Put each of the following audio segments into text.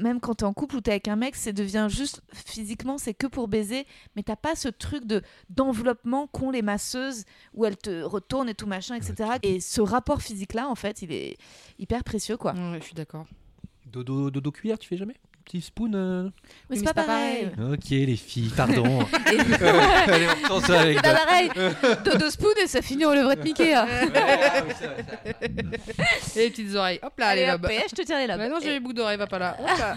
Même quand t'es en couple ou t'es avec un mec, c'est devient juste physiquement, c'est que pour baiser, mais t'as pas ce truc de d'enveloppement qu'ont les masseuses où elles te retournent et tout machin, etc. Et ce rapport physique-là, en fait, il est hyper précieux, quoi. Ouais, je suis d'accord. Dodo, dodo cuillère, tu fais jamais? Petit spoon euh Mais c'est pas, pareil. Ok, les filles, pardon. Et- Allez, on reprend ça avec C'est pas pareil. Dodo spoon et ça finit en levrette Mickey. hein. Et les petites oreilles. Hop là, allez, Allez, lobe. hop, et je te tire les lobes. Bah non, j'ai les boucles d'oreilles, va pas là. Hop là.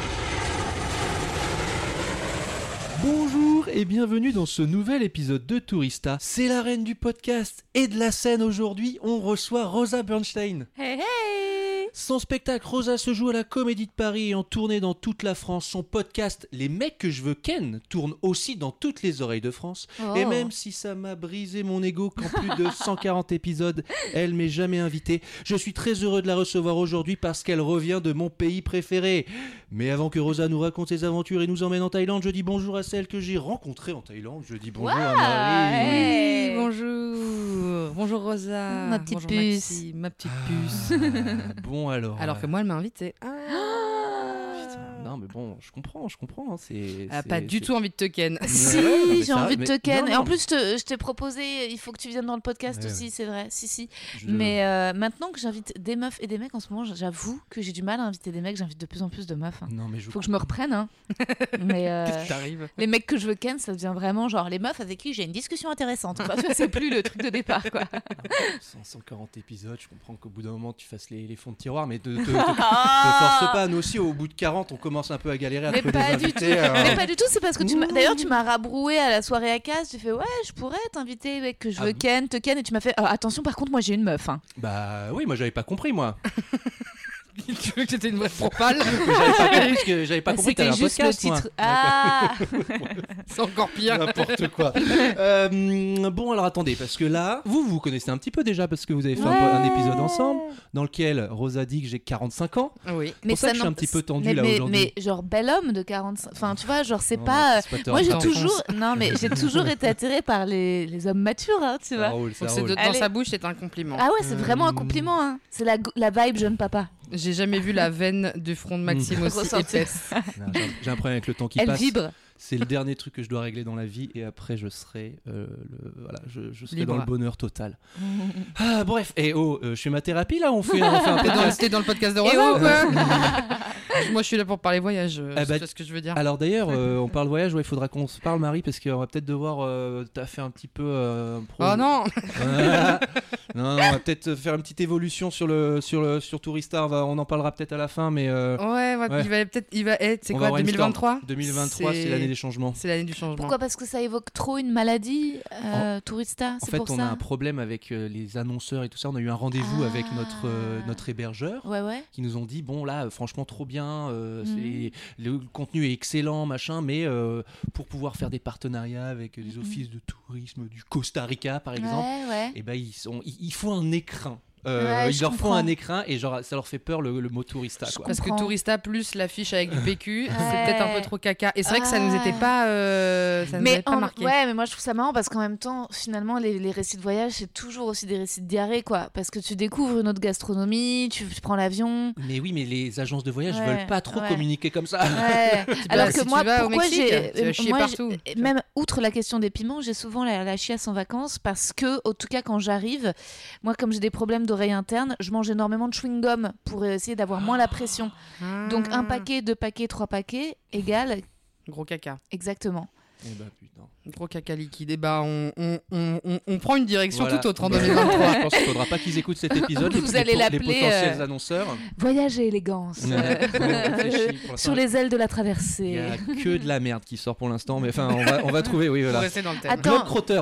Bonjour et bienvenue dans ce nouvel épisode de Tourista. C'est la reine du podcast et de la scène aujourd'hui. On reçoit Rosa Bernstein. Hey, hey Son spectacle Rosa se joue à la Comédie de Paris et en tournée dans toute la France. Son podcast Les mecs que je veux ken tourne aussi dans toutes les oreilles de France. Oh. Et même si ça m'a brisé mon ego qu'en plus de 140 épisodes, elle m'ait jamais invité, je suis très heureux de la recevoir aujourd'hui parce qu'elle revient de mon pays préféré. Mais avant que Rosa nous raconte ses aventures et nous emmène en Thaïlande, je dis bonjour à celle que j'ai rencontrée en Thaïlande. Je dis bonjour à Marie. Hey. Rosa. Ma petite Bonjour puce. Maxime, ma petite puce. Ah, bon alors. Alors que moi, elle m'a invité. Ah. Non mais bon, je comprends, je comprends. hein, C'est. Elle a c'est- pas du c'est- tout envie de te ken. Si, Ouais, j'ai envie de te ken. non, Et en plus, je te- je t'ai proposé, il faut que tu viennes dans le podcast Ouais, aussi, c'est vrai. Si, si. je- Mais euh, maintenant que j'invite des meufs et des mecs en ce moment, j'avoue que j'ai du mal à inviter des mecs. J'invite de plus en plus de meufs. hein. Non mais je. Faut que je me reprenne. Hein. Mais euh, Qu'est-ce qui t'arrive? les mecs que je veux ken, ça devient vraiment genre les meufs avec qui j'ai une discussion intéressante. C'est plus le truc de départ. Quoi. 140 épisodes, je comprends qu'au bout d'un moment tu fasses les, les fonds de tiroir, mais te, te- te- te force pas. Nous aussi, au bout de 40, on commence un peu à galérer à. Mais trouver des pas du invités. tout. euh, Mais pas du tout, c'est parce que tu m'as. D'ailleurs, tu m'as rabroué à la soirée à casse. Tu fais ouais, je pourrais t'inviter, mec, que je Ah veux ken, te ken, et tu m'as fait Ah, attention. Par contre, moi j'ai une meuf. Hein. Bah oui, moi j'avais pas compris moi. Tu veux que j'étais une vraie propale Mais j'avais pas compris, parce que j'avais pas compris que t'avais C'était un juste le podcast. moi. titre. Ah. C'est encore pire. N'importe quoi. Euh, bon, alors attendez, parce que là, vous, vous connaissez un petit peu déjà, parce que vous avez fait un, épisode ensemble, dans lequel Rosa dit que j'ai 45 ans. Oui. pour ça que je suis un petit peu tendu, mais, là, mais- aujourd'hui. Mais genre bel homme de 45. Enfin, tu vois, genre c'est pas. euh, pas Moi, j'ai toujours. Non, mais j'ai toujours été attirée par les, les hommes matures, hein, tu Ça vois. roule, ça roule. dans Allez. sa bouche, c'est un compliment. Ah ouais, c'est vraiment un Euh, compliment. Hein. C'est la vibe jeune papa. J'ai jamais vu la veine du front de Maxime aussi Ressortir. épaisse. J'ai- un problème avec le temps qui Elle passe. vibre. C'est le dernier truc que je dois régler dans la vie et après je serai, euh, le, voilà, je, je serai dans le bonheur total. Ah, bref, et oh, euh, je fais ma thérapie là, on fait, on fait un podcast. t'es dans le podcast de Et Rosa oh, Moi, je suis là pour parler voyage. euh, Ah bah, c'est ce que je veux dire. Alors d'ailleurs, euh, on parle voyage, ouais, il faudra qu'on se parle Marie parce qu'on va peut-être devoir t'as fait un petit peu. pro- Oh non non, non, on va peut-être faire une petite évolution sur le sur le sur Tourista. On, en parlera peut-être à la fin, mais Ouais, il va peut-être. Il va être. C'est quoi, brainstorm. 2023 2023, c'est l'année des changements. C'est l'année du changement. Pourquoi? Parce que ça évoque trop une maladie, euh, Tourista En fait, pour on ça a un problème avec euh, les annonceurs et tout ça. On a eu un rendez-vous Ah. avec notre euh, notre hébergeur. Ouais, ouais. qui nous ont dit bon là franchement trop bien euh, Mhm. c'est- le contenu est excellent machin mais euh, pour pouvoir faire des partenariats avec des Mhm. offices de tourisme du Costa Rica par exemple Ouais, ouais. et ben ils sont ils, ils font un écrin Euh, Ouais, ils leur font un écrin et genre ça leur fait peur le, le mot tourista quoi. Parce que. Tourista plus l'affiche avec du PQ, c'est Ouais. peut-être un peu trop caca. Et c'est vrai que ça nous était Ah. pas, euh, ça nous Mais pas marqué. ouais, mais moi je trouve ça marrant parce qu'en même temps, finalement, les, les récits de voyage, c'est toujours aussi des récits de diarrhée, quoi. Parce que tu découvres une autre gastronomie, tu, tu prends l'avion. mais oui mais les agences de voyage Ouais, veulent pas trop ouais. communiquer comme ça Ouais. Alors que si moi, tu vas au pourquoi j'ai, même outre la question des piments, j'ai souvent la, la chiasse en vacances parce que, en tout cas, quand j'arrive, moi, comme j'ai des problèmes d'oreille interne, je mange énormément de chewing-gum pour essayer d'avoir moins la pression. Donc un Ah. paquet, deux paquets, trois paquets égale Gros caca. exactement. Eh putain. Gros caca liquide. Et bah, on, on, on, on- on prend une direction Voilà. tout autre en Bah, 2023. Je pense qu'il faudra pas qu'ils écoutent cet épisode. Vous allez l'appeler, les potentiels euh, annonceurs. Voyage et élégance. Ouais, pour Sur les ailes de la Il traversée. y a que de la merde qui sort pour l'instant, mais enfin, on va, on va trouver, oui, voilà. dans le thème. Attends.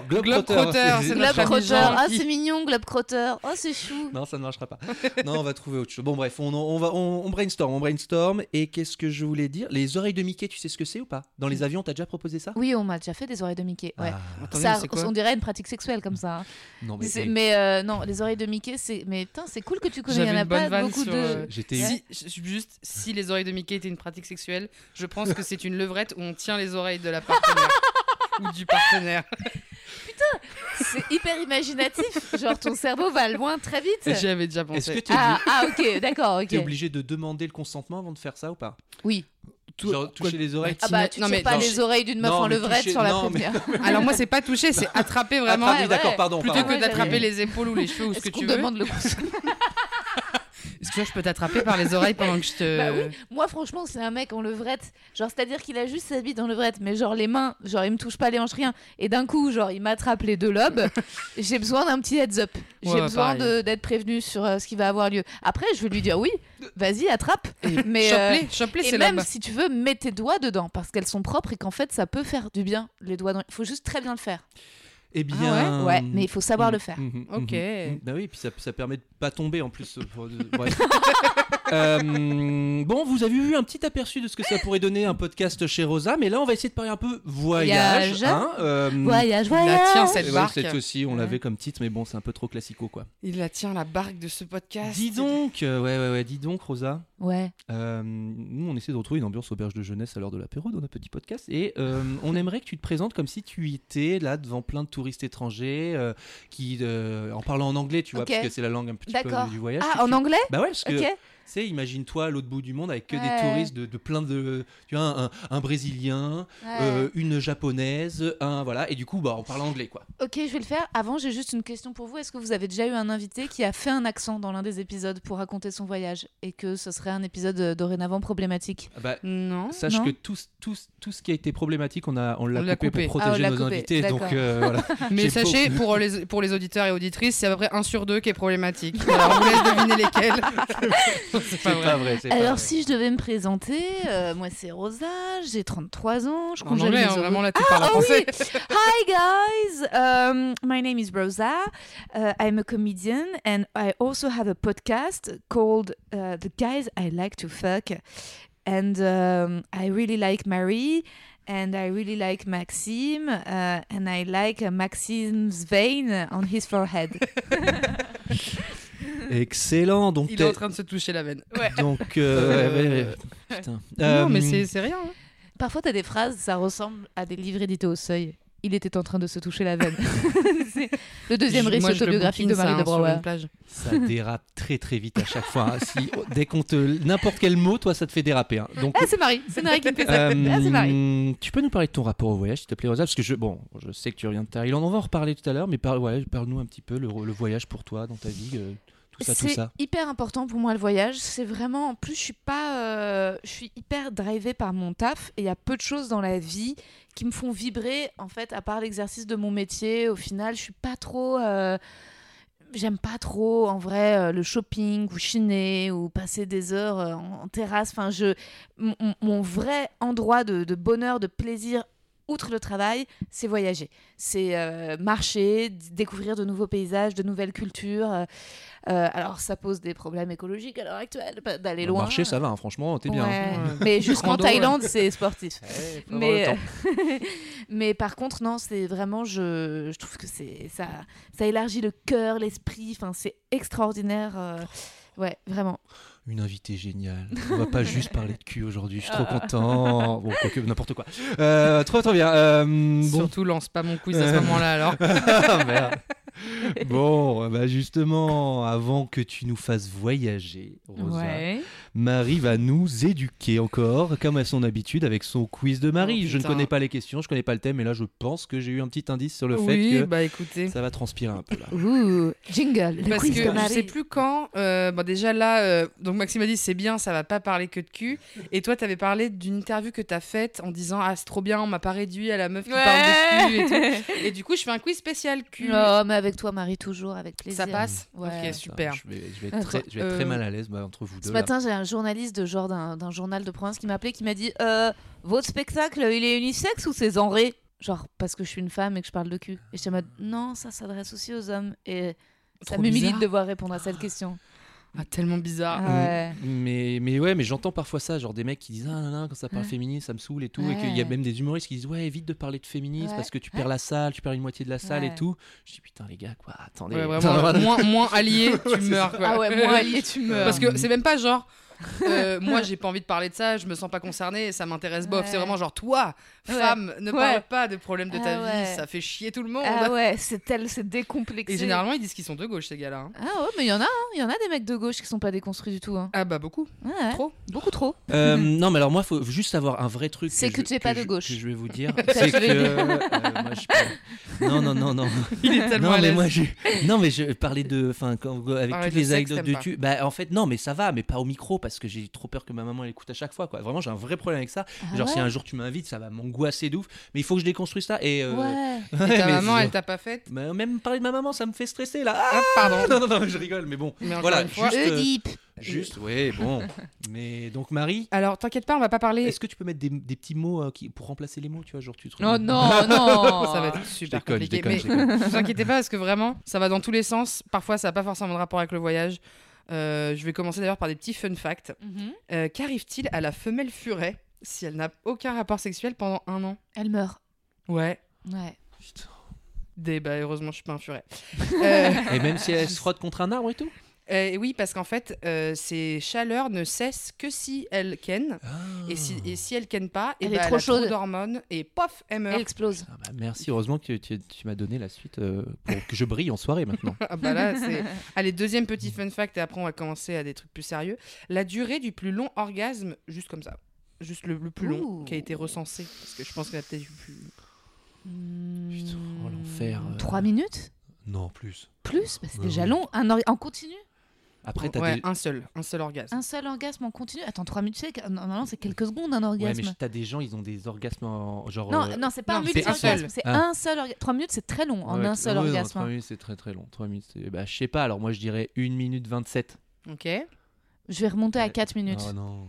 Globe Crotter. Ah, c'est mignon, Globe Crotter. Oh, c'est chou. Non, ça ne marchera pas. Non, on va trouver autre chose. Bon, bref, on, on va, on, on brainstorm, on brainstorm. Et qu'est-ce que je voulais dire? Les oreilles de Mickey, tu sais ce que c'est ou pas? Dans les avions, t'as déjà proposé ça? Oui, on m'a déjà fait des oreilles de Mickey. Ouais. Ah, Ça, on dirait une pratique sexuelle comme ça. hein. non, mais, euh, non, les oreilles de Mickey, c'est. Mais putain, c'est cool que tu connais. Il y J'avais en a une bonne pas vanne beaucoup sur, de. euh, j'étais. Si, je- juste, si les oreilles de Mickey étaient une pratique sexuelle, je pense que c'est une levrette où on tient les oreilles de la partenaire ou du partenaire. C'est hyper imaginatif. Genre, ton cerveau va loin très vite. J'y avais déjà Est-ce que pensé. t'es Ah, ah, ok, d'accord, ok. es obligé de demander le consentement avant de faire ça ou pas? Oui. Tout- Genre, toucher les oreilles Ah bah, tu Non, mais pas non, les oreilles d'une meuf non, en levrette toucher- sans la prévenir. Alors moi, c'est pas toucher, c'est attraper vraiment. Ah, oui, d'accord, pardon. Plutôt pardon. que d'attraper les épaules ou les cheveux ou ce que tu veux. demande le conseil Est-ce que je peux t'attraper par les oreilles pendant que je te. Bah oui. Moi, franchement, c'est un mec en levrette. Genre, c'est-à-dire qu'il a juste sa bite en levrette, mais genre les mains, genre il me touche pas les hanches, rien. Et d'un coup, genre il m'attrape les deux lobes. J'ai besoin d'un petit heads up. J'ai Ouais, besoin d'être prévenu sur euh, ce qui va avoir lieu. Après, je vais lui dire oui, vas-y, attrape. Mais euh, Chope-les, et même si tu veux, mets tes doigts dedans parce qu'elles sont propres et qu'en fait, ça peut faire du bien. Les doigts, dans... il faut juste très bien le faire. Eh bien. Ouais, mais il faut savoir le faire. Mhm, mhm, Ok. Bah oui, puis ça, ça permet de pas tomber en plus. euh, pour- euh, bon, vous avez vu un petit aperçu de ce que ça pourrait donner un podcast chez Rosa, mais là on va essayer de parler un peu voyage. Voyage. hein, euh, Voyage, Il la voyage. tient et cette ouais, barque. cette aussi, on Ouais. l'avait comme titre, mais bon, c'est un peu trop classico quoi. Il la tient la barque de ce podcast. Dis donc, euh, ouais, ouais, ouais, dis donc, Rosa. Ouais. Euh, nous, on essaie de retrouver une ambiance auberge de jeunesse à l'heure de l'apéro dans notre petit podcast. Et euh, on aimerait que tu te présentes comme si tu étais là devant plein de touristes étrangers euh, qui, euh, en parlant en anglais, tu vois, parce que c'est la langue un petit peu du voyage. Ah, en tu- anglais Bah ouais, parce que Ok. Sais, imagine-toi à l'autre bout du monde avec que Ouais. des touristes de, de plein de. Tu vois, un, un Brésilien, Ouais. euh, une Japonaise, un. Voilà, et du coup, bah, on parle anglais, quoi. Ok, je vais le faire. Avant, j'ai juste une question pour vous. Est-ce que vous avez déjà eu un invité qui a fait un accent dans l'un des épisodes pour raconter son voyage et que ce serait un épisode euh, dorénavant problématique? Ah bah, Non. Sache Non. que tout, tout, tout ce qui a été problématique, on l'a on l'a coupé, coupé. pour Ah, protéger l'a nos coupé, invités. Donc euh, voilà. Mais J'ai sachez, pour les, pour les auditeurs et auditrices, c'est à peu près un sur deux qui est problématique. Alors, on vous laisse deviner lesquels. c'est C'est pas vrai. pas vrai. c'est pas Alors, vrai. si je devais me présenter, euh, moi c'est Rosa, j'ai 33 ans, je congèle mes hein, euros- vraiment là, tu parles en Ah français. oui. Hi guys, um, my name is Rosa. Uh, I'm a comedian and I also have a podcast called uh, The Guys I Like to Fuck. And um, I really like Marie and I really like Maxime uh, and I like uh, Maxime's vein on his forehead. Excellent. Donc, Il est en train de se toucher la veine. donc euh, ouais, ouais, ouais. Putain. Euh, Non, mais c'est c'est rien. hein. Parfois, t'as des phrases, ça ressemble à des livres édités au seuil. Il était en train de se toucher la veine. Le deuxième Je- récit autobiographique de Marie ça, de hein, Brouwer. Ça dérape très très vite à chaque fois. hein. Si, dès qu'on te n'importe quel mot, toi, ça te fait déraper. hein. Donc, Ah, c'est Marie, c'est Marie qui me fait ça. euh, Ah, c'est Marie. tu peux nous parler de ton rapport au voyage, s'il te plaît, Rosa? Parce que je, bon, je sais que tu reviens de Thaïlande. On va en reparler tout à l'heure, mais parle, ouais, parle-nous un petit peu le, le voyage pour toi dans ta vie, euh, tout ça, tout C'est hyper important pour moi le voyage. C'est vraiment, en plus, je suis pas, euh, je suis hyper drivée par mon taf et il y a peu de choses dans la vie qui me font vibrer. En fait, à part l'exercice de mon métier, au final, je suis pas trop. euh, J'aime pas trop en vrai euh, le shopping ou chiner ou passer des heures euh, en, en terrasse. Enfin, je, mon, mon- mon vrai endroit de, de bonheur, de plaisir, outre le travail, c'est voyager. C'est euh, marcher, découvrir de nouveaux paysages, de nouvelles cultures. euh, euh, alors, ça pose des problèmes écologiques à l'heure actuelle, d'aller Bon, loin. marcher, ça va, hein, franchement, t'es bien. Hein. Mais jusqu'en. Thaïlande, c'est sportif. Eh, Mais, mais par contre, non, c'est vraiment, je, je trouve que c'est ça, ça élargit le cœur, l'esprit. Enfin, c'est extraordinaire. ouais, vraiment. Une invitée géniale. On va pas juste parler de cul aujourd'hui. Je suis trop content. Bon, n'importe quoi. Euh, trop, trop bien. Euh, bon. Surtout, lance pas mon quiz à ce moment-là alors. Ah, merde. Bon, bah justement, avant que tu nous fasses voyager, Rosa, Ouais. Marie va nous éduquer encore, comme à son habitude, avec son quiz de Marie. Oh, je ne connais pas les questions, je connais pas le thème, mais là, je pense que j'ai eu un petit indice sur le oui, fait que bah écoutez. ça va transpirer un peu là. Ouh, jingle, le Parce quiz que de je Marie. sais plus quand. euh, bon, déjà là, euh, donc Maxime a dit c'est bien, ça va pas parler que de cul. Et toi, t'avais parlé d'une interview que t'as faite en disant ah c'est trop bien, on m'a pas réduit à la meuf qui parle de cul et tout. Et du coup, je fais un quiz spécial cul. Oh, mais avec toi, Marie, toujours, avec plaisir. Ça passe Ouais. Ok, super. Je vais, je vais être, très, je vais être très euh, mal à l'aise bah, entre vous deux. Ce là. matin, j'ai un journaliste de genre d'un journal de province qui m'a appelé, qui m'a dit euh, Votre spectacle, il est unisexe ou c'est genré? Genre, parce que je suis une femme et que je parle de cul. Et j'étais en mode Non, ça s'adresse aussi aux hommes. Et ça m'humilie de devoir répondre à cette question. Ah, tellement bizarre. Ah ouais. Mais, mais ouais, mais j'entends parfois ça, genre des mecs qui disent Ah non, non, quand ça parle Ouais. féminisme, ça me saule et tout. Et qu'il y a même des humoristes qui disent Ouais, évite de parler de féminisme Ouais. parce que tu perds la salle, tu perds une moitié de la salle Ouais. et tout. Je dis Putain, les gars, quoi, attendez. Vraiment, moins, moins allié, tu meurs. Quoi. Ah ouais, moi, allié, tu meurs. Parce que c'est même pas genre. Euh, moi, j'ai pas envie de parler de ça, je me sens pas concernée, ça m'intéresse bof. Ouais. C'est vraiment genre, toi, Ouais. femme, ne Ouais. parle pas de problèmes de ta Ah vie, ouais. ça fait chier tout le monde. Ah ouais, c'est tel, c'est décomplexé. Et généralement, ils disent qu'ils sont de gauche, ces gars-là. hein. Ah ouais, mais il y en a, hein. il y en a des mecs de gauche qui sont pas déconstruits du tout. Hein. Ah bah, beaucoup. Trop. Beaucoup trop. Euh, non, mais alors moi, faut juste savoir un vrai truc. C'est que tu es pas de gauche. Que je vais vous dire. c'est que. euh, moi, je- Non, non, non, non. Il est tellement non, mais moi, je... non, mais je parlais de. Enfin, avec toutes les anecdotes de cul. Bah, en fait, non, mais ça va, mais pas au micro parce que j'ai trop peur que ma maman elle écoute à chaque fois, quoi. Vraiment, j'ai un vrai problème avec ça. Ah Genre, si un jour tu m'invites, ça va m'angoisser de ouf. Mais il faut que je déconstruise ça. Et. euh, Ouais. Et ta mais maman, elle t'a pas faite Mais même parler de ma maman, ça me fait stresser là. Ah Ah, pardon. non, non, non, je rigole, mais bon. Mais Voilà, fois. juste, euh, Oedipe. Juste, ouais, bon. Mais donc, Marie, Alors, t'inquiète pas, on va pas parler. est-ce que tu peux mettre des, des petits mots euh, qui, pour remplacer les mots, tu vois, genre tu te Oh non, non. Ça va être Je super je compliqué. déconne, mais je déconne. ne vous inquiétez pas parce que vraiment, ça va dans tous les sens. Parfois, ça n'a pas forcément de rapport avec le voyage. Euh, je vais commencer d'ailleurs par des petits fun facts. Mhm. Euh, Qu'arrive-t-il à la femelle furet si elle n'a aucun rapport sexuel pendant un an? Elle meurt. Ouais. Ouais. Putain. Des, bah, heureusement, je suis pas un furet. Euh, Et même si elle se frotte contre un arbre et tout? Euh, oui, parce qu'en fait, euh, ces chaleurs ne cessent que si elle ken. Ah. Et, si, et si elle ken pas, et Elle bah, est trop chaude. d'hormones et pof, elle meurt. Elle explose. Ah bah, merci, heureusement que tu, tu m'as donné la suite euh, pour que je brille en soirée maintenant. Ah bah là. Allez, deuxième petit fun fact, et après on va commencer à des trucs plus sérieux. La durée du plus long orgasme, juste comme ça. Juste le, le plus long qui a été recensé. Parce que je pense qu'il y a peut-être eu plus. Putain, oh, l'enfer, euh. 3 minutes? Non, plus. Plus? Bah, C'est déjà long. Un or- En continu? Après, t'as ouais, des... un seul. Un seul orgasme. Un seul orgasme en continu Attends, 3 minutes, tu sais, que- normalement c'est quelques secondes un Ouais, orgasme. mais t'as des gens, ils ont des orgasmes en genre. Non, euh, non, c'est pas non, un multi-orgasme, seul. c'est Ah. un seul orgasme. 3 minutes, c'est très long en ouais, un seul ouais, non, orgasme. trois hein. minutes, c'est très très long. 3 minutes, c'est- bah, je sais pas, alors moi je dirais 1 minute 27. Ok. Je vais remonter à Ouais. 4 minutes. Oh non.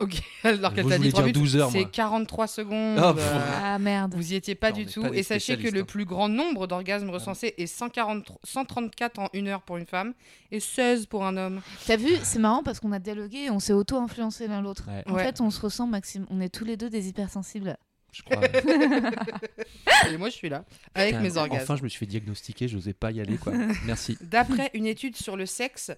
Ok. Alors qu'elle t'a je dit voulais 3 dire minutes. 12 heures, C'est moi. 43 secondes. Oh, euh. Ah merde. Vous y étiez pas Non, du tout. pas Et sachez que le hein. plus grand nombre d'orgasmes recensés est 140 134 en une heure pour une femme et 16 pour un homme. T'as vu, c'est marrant parce qu'on a dialogué et on s'est auto-influencé l'un l'autre. Ouais, En Ouais. fait, on se ressemble, Maxime. On est tous les deux des hypersensibles. je crois. Et moi, je suis là avec Putain, mes orgasmes. Enfin, je me suis fait diagnostiquer, j'osais pas y aller quoi. Merci. D'après une étude sur le sexe,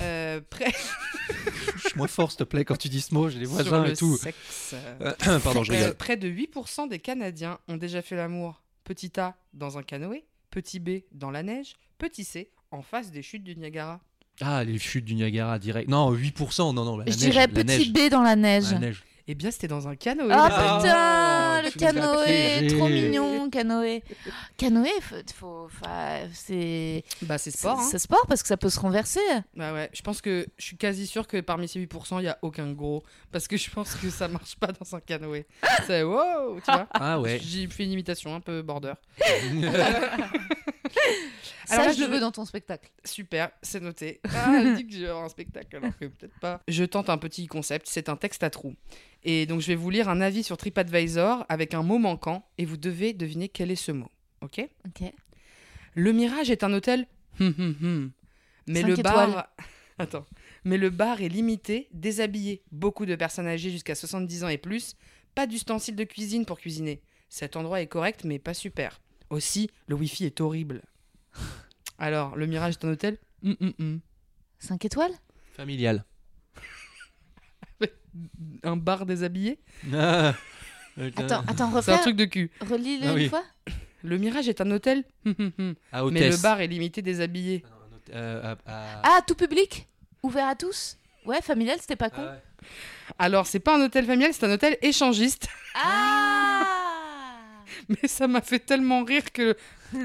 euh, près Je suis moins fort, s'il te plaît, quand tu dis ce mot, j'ai les voisins le et tout. sexe, Euh, Pardon, je euh, rigole. près de 8% des Canadiens ont déjà fait l'amour. Petit A dans un canoë, petit B dans la neige, petit C en face des chutes du Niagara. Ah, les chutes du Niagara direct. Non, 8%, non, non. La Je neige, dirais la petit neige. B dans la neige. La neige. Eh bien, c'était dans un canoë. Ah amis. putain, le canoë, trop mignon, canoë. Canoë, faut, faut- enfin, c'est Bah, c'est sport. hein. c'est sport parce que ça peut se renverser. Bah ouais, je pense que je suis quasi sûr que parmi ces 8%, il y a aucun gros. Parce que je pense que ça marche pas dans un canoë. C'est wow, tu vois. Ah ouais. J'ai fait une imitation un peu border. Ça, Alors là, je je le veux- dans ton spectacle. Super, c'est noté. Ah, elle dit que je vais avoir un spectacle alors que peut-être pas. Je tente un petit concept, c'est un texte à trous. Et donc je vais vous lire un avis sur TripAdvisor avec un mot manquant et vous devez deviner quel est ce mot. Ok? Ok. Le Mirage est un hôtel. Hum, hum, hum. Mais Cinq le bar. Attends. Mais le bar est limité, déshabillé. Beaucoup de personnes âgées jusqu'à 70 ans et plus. Pas d'ustensiles de cuisine pour cuisiner. Cet endroit est correct, mais pas super. Aussi, le Wi-Fi est horrible. Alors, le Mirage est un hôtel Hum, hum, hum. 5 étoiles Familial. Un bar déshabillé Ah. Attends, attends, C'est un refais. truc de cul. Relis-le Ah une oui. fois. Le Mirage est un hôtel À Mais le bar est limité déshabillé. Ah euh, à- à- Ah, tout public Ouvert à tous Ouais, familial, c'était pas con. Ah ouais. Alors, c'est pas un hôtel familial, c'est un hôtel échangiste. Ah Mais ça m'a fait tellement rire que.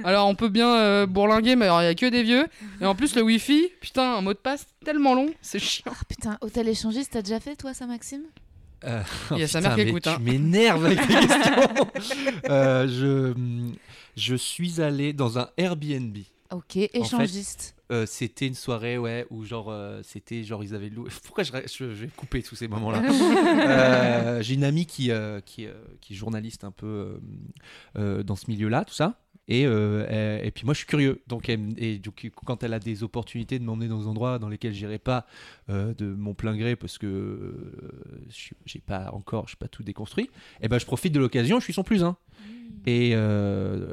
Alors, on peut bien euh, bourlinguer, mais alors, il y a que des vieux. Et en plus, le Wi-Fi, putain, un mot de passe tellement long, c'est chiant. Ah, Putain, hôtel échangiste, t'as déjà fait toi ça, Maxime? Euh, Il y a oh, sa putain, mère qui écoute, hein. Tu m'énerves avec tes questions. Euh, je, je suis allé dans un Airbnb. Ok, échangiste. Euh, c'était une soirée ouais où genre euh, c'était genre ils avaient loué pourquoi je, je, je vais couper tous ces moments là Euh, j'ai une amie qui qui, qui est journaliste un peu dans ce milieu là tout ça. Et, et puis moi je suis curieux. Donc elle et donc quand elle a des opportunités de m'emmener dans des endroits dans lesquels j'irai pas de mon plein gré parce que j'ai pas encore pas tout déconstruit et ben je profite de l'occasion je suis son plus un et euh,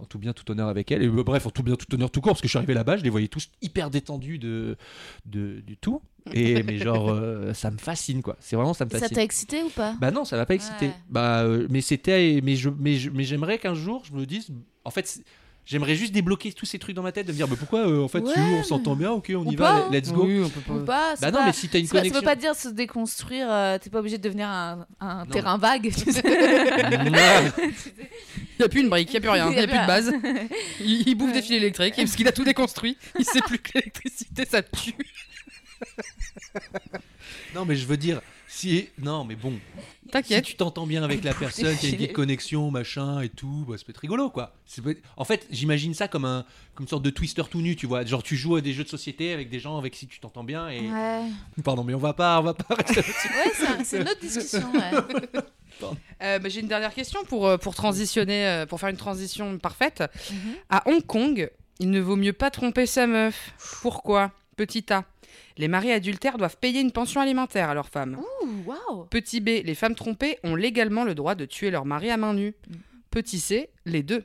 en tout bien, tout honneur avec elle. Et euh, bref, en tout bien, tout honneur tout court, parce que je suis arrivé là-bas, je les voyais tous hyper détendus de, de- du tout. Et mais genre, euh, ça me fascine quoi. C'est vraiment ça me Ça t'a excité ou pas? Bah non, ça m'a pas excité. Ouais. Bah, euh, mais c'était, mais je, mais je- mais j'aimerais qu'un jour, je me dise, en fait. J'aimerais juste débloquer tous ces trucs dans ma tête, de me dire bah, pourquoi euh, en fait Ouais, si on s'entend bien, ok on ou y pas, va, let's go. Oui, on peut pas. Ou pas c'est Bah non, pas- mais si t'as une c'est pas- connexion. Ça veut pas dire se déconstruire, euh, t'es pas obligé de devenir un, un Non, terrain vague. tu sais. Il n'y a plus une brique, il n'y a plus rien, il n'y a plus de base. Il, il bouffe des fils électriques parce qu'il a tout déconstruit. Il sait plus que l'électricité ça tue. non, mais je veux dire, si non, mais bon, Si tu t'entends bien avec la personne, qu'il y a une petite connexion, machin et tout, bah, ça peut être rigolo quoi. Ça peut être- En fait, j'imagine ça comme, un, comme une sorte de twister tout nu, tu vois. Genre, tu joues à des jeux de société avec des gens avec qui tu t'entends bien et. Ouais, Pardon, mais on va pas, on va pas rester là-dessus. ouais c'est un- c'est une autre discussion. ouais. Euh, bah, J'ai une dernière question pour, euh, pour transitionner, euh, pour faire une transition parfaite. Mhm. À Hong Kong, il ne vaut mieux pas tromper sa meuf. Pourquoi? Petit A. Les maris adultères doivent payer une pension alimentaire à leurs femmes. Ouh, waouh Petit B. Les femmes trompées ont légalement le droit de tuer leur mari à main nue. Petit C. Les deux.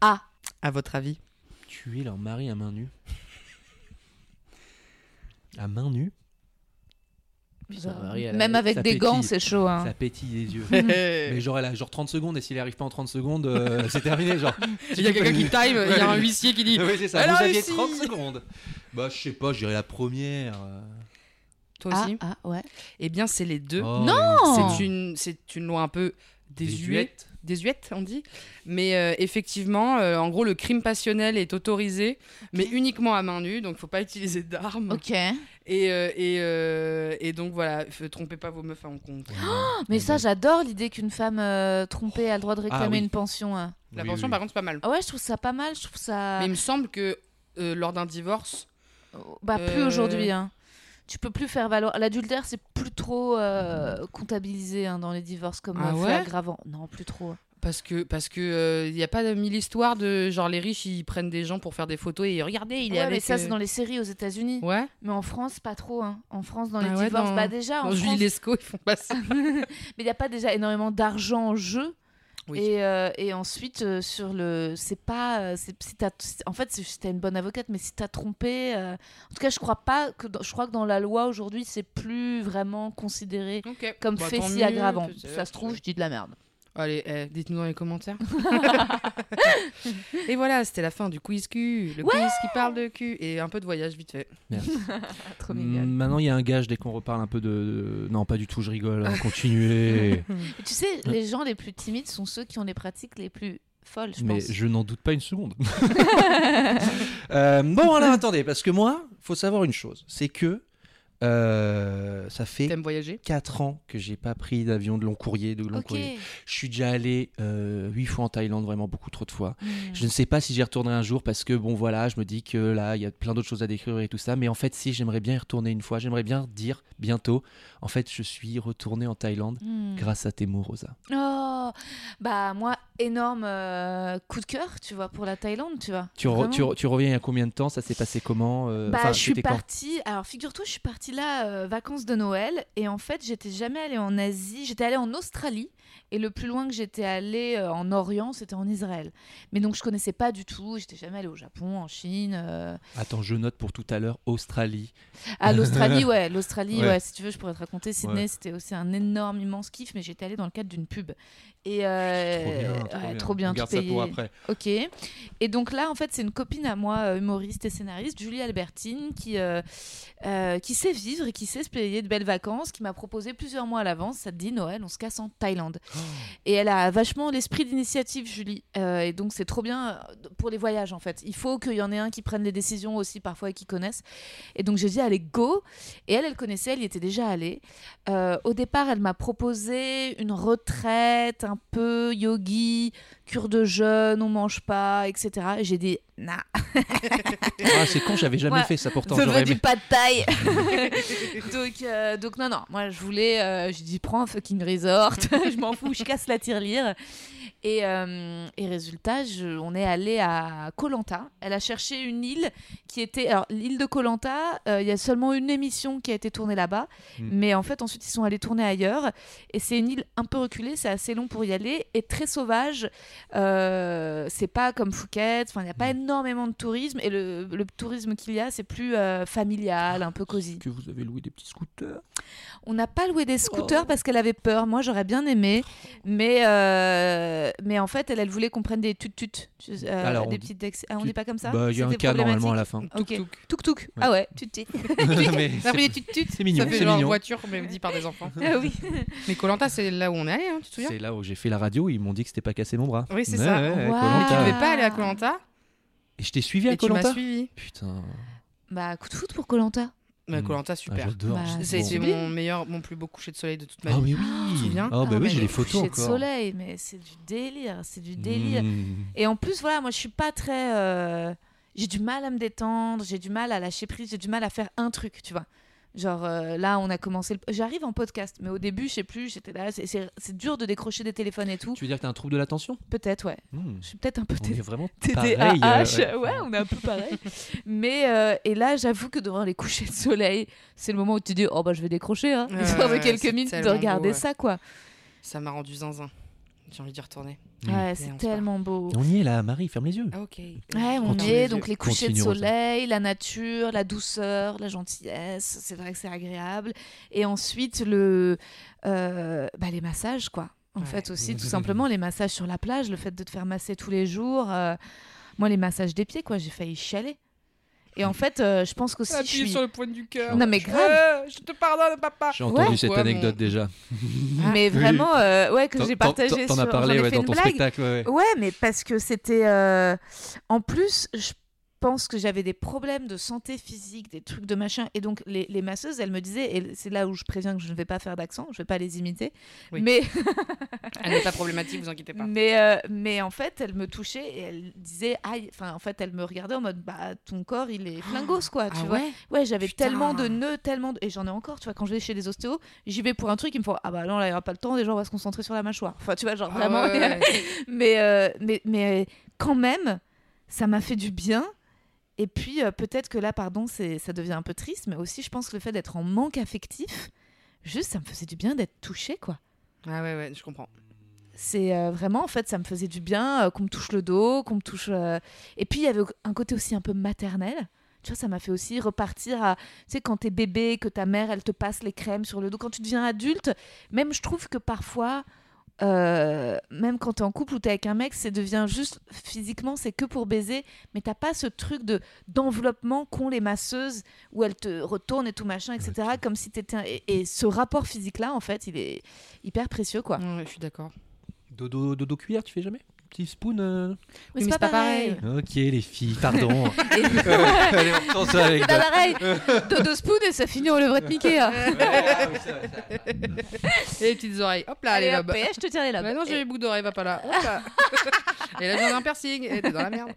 Ah, À votre avis? Tuer leur mari à main nue? À main nue? Puis ça varie à la- même avec ça des gants, pétille. c'est chaud. Hein. Ça pétille les yeux. Mais genre, elle a genre 30 secondes et s'il arrive pas en 30 secondes, euh, c'est terminé. Genre. Il y a quelqu'un qui time, il y a un huissier qui dit Oui, c'est ça. Elle a Vous aviez réussi 30 secondes. Bah, je sais pas, je dirais la première. euh. Toi Ah, aussi ah, ouais. Eh bien, c'est les deux. Oh, Non C'est une, c'est une loi un peu désuète. désuète, on dit. Mais euh, effectivement, euh, en gros, le crime passionnel est autorisé, mais uniquement à main nue, donc faut pas utiliser d'armes. Ok. Et, euh, et, euh, et donc voilà, f- trompez pas vos meufs à Hong Kong. Mais ça, j'adore l'idée qu'une femme euh, trompée a le droit de réclamer Ah oui. une pension. hein. La Oui, pension, oui. par contre, c'est pas mal. Ah ouais, je trouve ça pas mal. Je trouve ça. Mais il me semble que euh, lors d'un divorce, Bah, plus Euh, aujourd'hui. Hein. Tu peux plus faire valoir. L'adultère, c'est plus trop euh, comptabilisé hein, dans les divorces comme Ah euh, fait aggravant. Non, plus trop. parce que parce que il y a pas mille histoires de genre les riches ils prennent des gens pour faire des photos et regardez il est Ouais, avec. mais ça, euh, c'est dans les séries aux États-Unis. Ouais. Mais en France, pas trop. Hein. En France, dans les Ah ouais, divorces, dans- bah déjà, en Dans Julie France, Lescaut ils font pas ça. mais il n'y a pas déjà énormément d'argent en jeu. Oui. Et, euh, et ensuite, euh, sur le. C'est pas. euh, t'as- c'est- en fait, si t'as une bonne avocate, mais si t'as trompé. euh, En tout cas, je crois pas que. dans- Je crois que dans la loi aujourd'hui, c'est plus vraiment considéré comme Bah, fait si aggravant. Ça se trouve, je dis de la merde. Allez, eh, dites-nous dans les commentaires. et voilà, c'était la fin du quiz cul. Le quiz qui parle de cul. Et un peu de voyage vite fait. Trop Mm, mignon. Maintenant, il y a un gage dès qu'on reparle un peu de. Non, pas du tout, je rigole. hein, continuez. Et tu sais, les gens les plus timides sont ceux qui ont les pratiques les plus folles, je Mais pense. je n'en doute pas une seconde. Euh, bon, alors attendez, parce que moi, faut savoir une chose c'est que euh, ça fait T'aimes voyager? 4 ans que j'ai pas pris d'avion de long courrier, de long courrier. Je suis déjà allé 8 fois en Thaïlande, vraiment beaucoup trop de fois. Hmm. Je ne sais pas si j'y retournerai un jour parce que bon voilà, je me dis que là il y a plein d'autres choses à décrire et tout ça, mais en fait si j'aimerais bien y retourner une fois, j'aimerais bien dire bientôt, en fait je suis retourné en Thaïlande Hmm. grâce à tes mots Rosa. Oh, bah moi, énorme euh, coup de cœur, tu vois, pour la Thaïlande, tu vois. Tu, re- tu, re- tu reviens il y a combien de temps? Ça s'est passé comment? Euh, Bah, je suis partie. Alors, figure-toi, je suis partie là, euh, vacances de Noël. Et en fait, j'étais jamais allée en Asie. J'étais allée en Australie. Et le plus loin que j'étais allée euh, en Orient, c'était en Israël. Mais donc, je connaissais pas du tout. J'étais jamais allée au Japon, en Chine. euh. Attends, je note pour tout à l'heure Australie. À l'Australie, ouais. L'Australie, Ouais. ouais. Si tu veux, je pourrais te raconter. Sydney, Ouais. c'était aussi un énorme, immense kiff. Mais j'étais allée dans le cadre d'une pub. Et euh, Trop bien, trop ouais, bien. trop bien, On tout garde ça pour payé. après. Ok. Et donc là, en fait, c'est une copine à moi, euh, humoriste et scénariste, Julie Albertine, qui, euh, euh, qui sait vivre et qui sait se payer de belles vacances, qui m'a proposé plusieurs mois à l'avance, ça te dit Noël, on se casse en Thaïlande. Et elle a vachement l'esprit d'initiative, Julie. Et donc c'est trop bien pour les voyages, en fait. Il faut qu'il y en ait un qui prenne les décisions aussi parfois et qui connaisse. Et donc j'ai dit, allez, go. Et elle, elle connaissait, elle y était déjà allée. Au départ, elle m'a proposé une retraite un peu yogi, cure de jeûne, on mange pas, etc. Et j'ai dit, nah, Ah, c'est con, j'avais jamais Ouais. fait ça pourtant. je veux du pas de taille. donc, euh, donc non, non, moi je voulais, euh, j'ai dit prends un fucking resort, je m'en fous, je casse la tirelire. Et, euh, et résultat, je- on est allé à Colanta. Elle a cherché une île qui était. Alors, l'île de Colanta, il y a seulement une émission qui a été tournée là-bas. Mm. Mais en fait, ensuite, ils sont allés tourner ailleurs. Et c'est une île un peu reculée, c'est assez long pour y aller. Et très sauvage. Euh, c'est pas comme Phuket. Enfin, il n'y a pas énormément de tourisme. Et le, le tourisme qu'il y a, c'est plus euh, familial, un peu cosy. Que vous avez loué des petits scooters? On n'a pas loué des scooters parce qu'elle avait peur. Moi, j'aurais bien aimé. Mais, euh, mais en fait, elle, elle voulait qu'on prenne des tut-tut. euh, Alors, on des dit petites dex- Ah, on tut- dit pas comme ça? Bah, il y a un cas normalement à la fin. Ok. Tuk-tuk. Tuk-tuk. Ah ouais, tut-tut. Mais Ça c'est- fait des tut-tut. c'est mignon, Ça fait c'est genre mignon. voiture, mais dit par des enfants. Ah oui. Mais Colanta, c'est là où on est allé, hein, tu te souviens? C'est là où j'ai fait la radio, ils m'ont dit que c'était pas cassé mon bras. Oui, c'est Ouais, ça. ouais, Waouh. Mais tu devais pas aller à Colanta? Et je t'ai suivi à et tu m'as Colanta? suivi. Putain. Bah, coup de foot pour Colanta. Mais Mm. Colanta, Ah, super. J'adore. Bah, c'est Bon. mon meilleur, mon plus beau coucher de soleil de toute ma Ah vie. mais oui. Tu te souviens Ah bah Ah, oui, j'ai le les photos coucher encore. de soleil, mais c'est du délire, c'est du délire. Mmh. Et en plus, voilà, moi, je suis pas très. euh, J'ai du mal à me détendre, j'ai du mal à lâcher prise, j'ai du mal à faire un truc, tu vois. Genre euh, là, on a commencé. Le... J'arrive en podcast, mais au début, je sais plus, j'étais là. c'est- dur de décrocher des téléphones et tout. Tu veux dire que t'as un trouble de l'attention? Peut-être, ouais. Mmh. Je suis peut-être un peu On est vraiment pareil. euh, TDAH. ouais. ouais. on est un peu pareil. mais euh, et là, j'avoue que devant les couchers de soleil, c'est le moment où tu dis oh bah je vais décrocher, hein. Histoire de quelques minutes de regarder beau, ouais. ça quoi. Ça m'a rendu zinzin. J'ai envie d'y retourner. Ouais, c'est tellement beau. On y est là, Marie, ferme les yeux. Ah, ok. Ouais, on Continue y est, donc les couchers de Continue, soleil, la nature, la douceur, la gentillesse, c'est vrai que c'est agréable. Et ensuite, le, euh, bah, les massages, quoi. En Ouais. fait, aussi, tout simplement, les massages sur la plage, le fait de te faire masser tous les jours. euh, moi, les massages des pieds, quoi, j'ai failli chialer. Et en fait, euh, je pense qu'aussi, je Appuyez suis... sur le point du cœur. Non, mais grave. Euh, je te pardonne, papa. J'ai entendu Ouais. cette Ouais, anecdote déjà. Mais Oui. vraiment, euh, ouais, que j'ai partagé T'en sur... as parlé ouais, dans ton blague. spectacle. ouais, ouais. Ouais, mais parce que c'était. euh, En plus, je pense que j'avais des problèmes de santé physique, des trucs de machin. Et donc, les, les masseuses, elles me disaient, et c'est là où je préviens que je ne vais pas faire d'accent, je ne vais pas les imiter. Oui. Mais, Elle n'est pas problématique, vous inquiétez pas. mais, euh, mais en fait, elles me touchaient et elles disaient, aïe. Enfin, en fait, elles me regardaient en mode, bah, ton corps, il est flingos, quoi. tu Ah vois ouais? Ouais, j'avais tellement de nœuds, tellement de... Et j'en ai encore, tu vois, quand je vais chez les ostéos, j'y vais pour un truc, ils me font Ah bah non, là, il n'y aura pas le temps, déjà, on va se concentrer sur la mâchoire. Enfin, tu vois, genre Ah vraiment. ouais, ouais. mais, euh, mais, mais quand même, ça m'a fait du bien. Et puis, euh, peut-être que là, pardon, c'est, ça devient un peu triste, mais aussi, je pense que le fait d'être en manque affectif, juste, ça me faisait du bien d'être touchée, quoi. Ah ouais, ouais, je comprends. C'est euh, vraiment, en fait, ça me faisait du bien euh, qu'on me touche le dos, qu'on me touche. Et puis, il y avait un côté aussi un peu maternel. Tu vois, ça m'a fait aussi repartir à. Tu sais, quand t'es bébé, que ta mère, elle te passe les crèmes sur le dos. Quand tu deviens adulte, même je trouve que parfois. Euh, même quand t'es en couple ou t'es avec un mec, c'est devient juste physiquement, c'est que pour baiser, mais t'as pas ce truc de d'enveloppement qu'ont les masseuses où elles te retournent et tout machin, etc. Comme si t'étais. un- Et, et ce rapport physique-là, en fait, il est hyper précieux, quoi. Ouais, je suis d'accord. Dodo, dodo cuillère, tu fais jamais? Petit spoon euh Mais Oui, mais c'est pas, pareil. Ok, les filles, pardon. Et- Allez, on ça avec C'est pas pareil. Dodo spoon et ça finit au levrette Mickey. hein. Et les petites oreilles. Hop là, Allez, les hop, lobes. et je te tiens les lobes. Non, j'ai les boucles d'oreilles, va pas là. Hop là. Et là, j'ai un piercing. Et t'es dans la merde.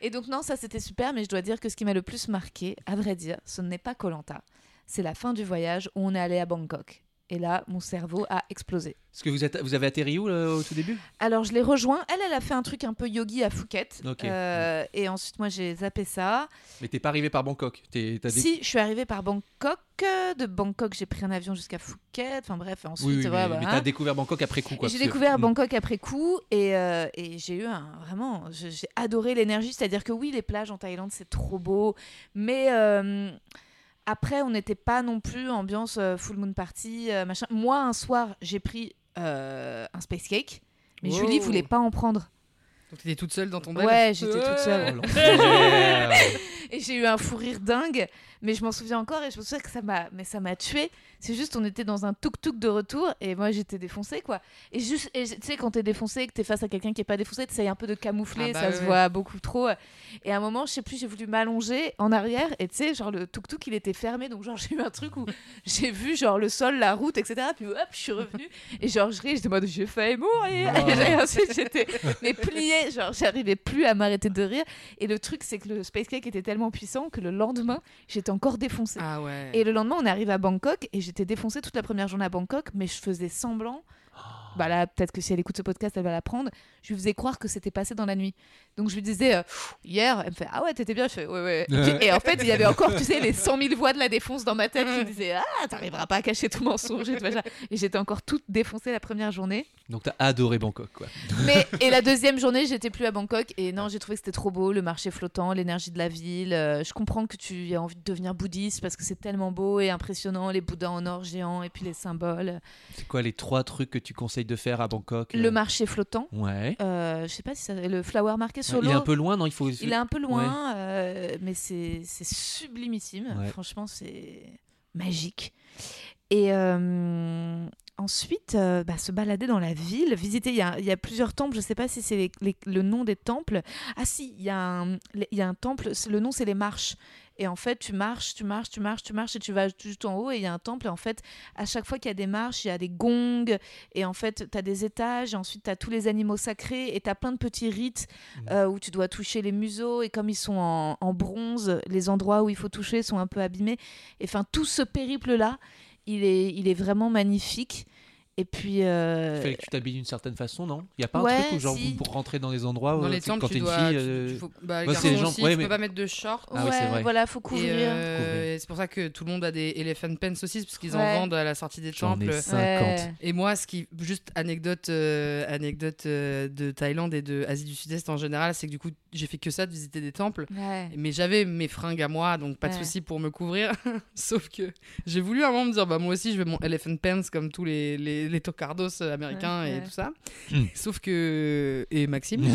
Et donc non, ça c'était super, mais je dois dire que ce qui m'a le plus marqué, à vrai dire, ce n'est pas Colanta. C'est la fin du voyage où on est allé à Bangkok. Et là, mon cerveau a explosé. Est-ce que vous, êtes, vous avez atterri où là, au tout début? Alors je l'ai rejoint. Elle, elle a fait un truc un peu yogi à Phuket. Euh, et ensuite, moi, j'ai zappé ça. Mais t'es pas arrivé par Bangkok. T'es- t'as des- Si, je suis arrivée par Bangkok. De Bangkok, j'ai pris un avion jusqu'à Phuket. Enfin bref, ensuite, Oui, oui, mais, voilà, mais voilà. t'as découvert Bangkok après coup. Quoi, J'ai que- découvert Mm. Bangkok après coup et, euh, et j'ai eu un vraiment j'ai adoré l'énergie c'est-à-dire que oui les plages en Thaïlande c'est trop beau mais euh, après on n'était pas non plus ambiance euh, full moon party euh, machin moi un soir j'ai pris euh, un space cake. Mais Wow. Julie voulait pas en prendre. Donc t'étais toute seule dans ton bed Ouais, j'étais toute seule. Oh. Et j'ai eu un fou rire dingue, mais je m'en souviens encore et je me souviens que ça m'a, mais ça m'a tué. C'est juste, on était dans un tuk-tuk de retour et moi j'étais défoncée quoi. Et juste, tu sais, quand t'es défoncé et que t'es face à quelqu'un qui est pas défoncé, t'essayes un peu de camoufler, Ah bah ça ouais, se voit beaucoup trop. Et à un moment, je sais plus, j'ai voulu m'allonger en arrière et tu sais, genre le tuk-tuk il était fermé, donc genre j'ai eu un truc où j'ai vu genre le sol, la route, etc. Puis hop, je suis revenue et genre je riais, j'étais mode j'ai failli mourir. Et ensuite j'étais mais pliée, genre j'arrivais plus à m'arrêter de rire. Et le truc, c'est que le space cake était tellement puissant que le lendemain, j'étais encore défoncée. Ah ouais. Et le lendemain, on arrive à Bangkok et j'étais défoncée toute la première journée à Bangkok, mais je faisais semblant. Bah là, peut-être que si elle écoute ce podcast, elle va l'apprendre. Je lui faisais croire que c'était passé dans la nuit. Donc je lui disais, euh, hier, elle me fait Ah ouais, t'étais bien. Je fais Ouais, ouais. Et en fait, il y avait encore, tu sais, les 100 000 voix de la défonce dans ma tête qui me disaient Ah, t'arriveras pas à cacher tout mensonge. Et, tout. Et j'étais encore toute défoncée la première journée. Donc t'as adoré Bangkok, quoi. Mais et la deuxième journée, j'étais plus à Bangkok et non, j'ai trouvé que c'était trop beau, le marché flottant, l'énergie de la ville. Euh, je comprends que tu aies envie de devenir bouddhiste parce que c'est tellement beau et impressionnant, les bouddhas en or géants et puis les symboles. C'est quoi les trois trucs que tu conseilles de faire à Bangkok euh Le marché flottant, Ouais. euh, je sais pas si ça, le flower market sur Il est l'eau. un peu loin, non Il faut. Il est un peu loin, euh, mais c'est sublimissime. Ouais. Franchement, c'est magique. Et euh, ensuite, euh, bah, se balader dans la ville, visiter. Il y a, il y a plusieurs temples. Je ne sais pas si c'est le nom des temples. Ah si, il y, a un- il y a un temple. Le nom, c'est les marches. Et en fait, tu marches, tu marches, tu marches, tu marches et tu vas tout en haut et il y a un temple. Et en fait, à chaque fois qu'il y a des marches, il y a des gongs. Et en fait, tu as des étages. Et ensuite, tu as tous les animaux sacrés. Et tu as plein de petits rites euh, où tu dois toucher les museaux. Et comme ils sont en, en bronze, les endroits où il faut toucher sont un peu abîmés. Et enfin, tout ce périple-là, il est, il est vraiment magnifique. Et puis. euh, Il fallait que tu t'habilles d'une certaine façon, non? Il y a pas Ouais, un truc où genre si. pour rentrer dans les endroits Dans où, les temples, quand tu t'es une dois. fille, tu- euh, tu faut- bah, les bah, c'est garçons les gens- aussi, ouais, tu mais- peux pas mettre de short. Ah ouais, vrai. voilà, faut couvrir. euh, c'est pour ça que tout le monde a des elephant pants aussi, parce qu'ils Ouais. en vendent à la sortie des temples. 50. Ouais. Et moi, ce qui, juste anecdote, euh, anecdote euh, de Thaïlande et de Asie du Sud-Est en général, c'est que du coup, j'ai fait que ça, de visiter des temples. Ouais. Mais j'avais mes fringues à moi, donc pas de Ouais. souci pour me couvrir. Sauf que j'ai voulu à un moment me dire, bah moi aussi, je veux mon elephant pants comme tous les, les, les tocardos américains Ouais, et ouais. tout ça. Hmm. Sauf que. Et Maxime.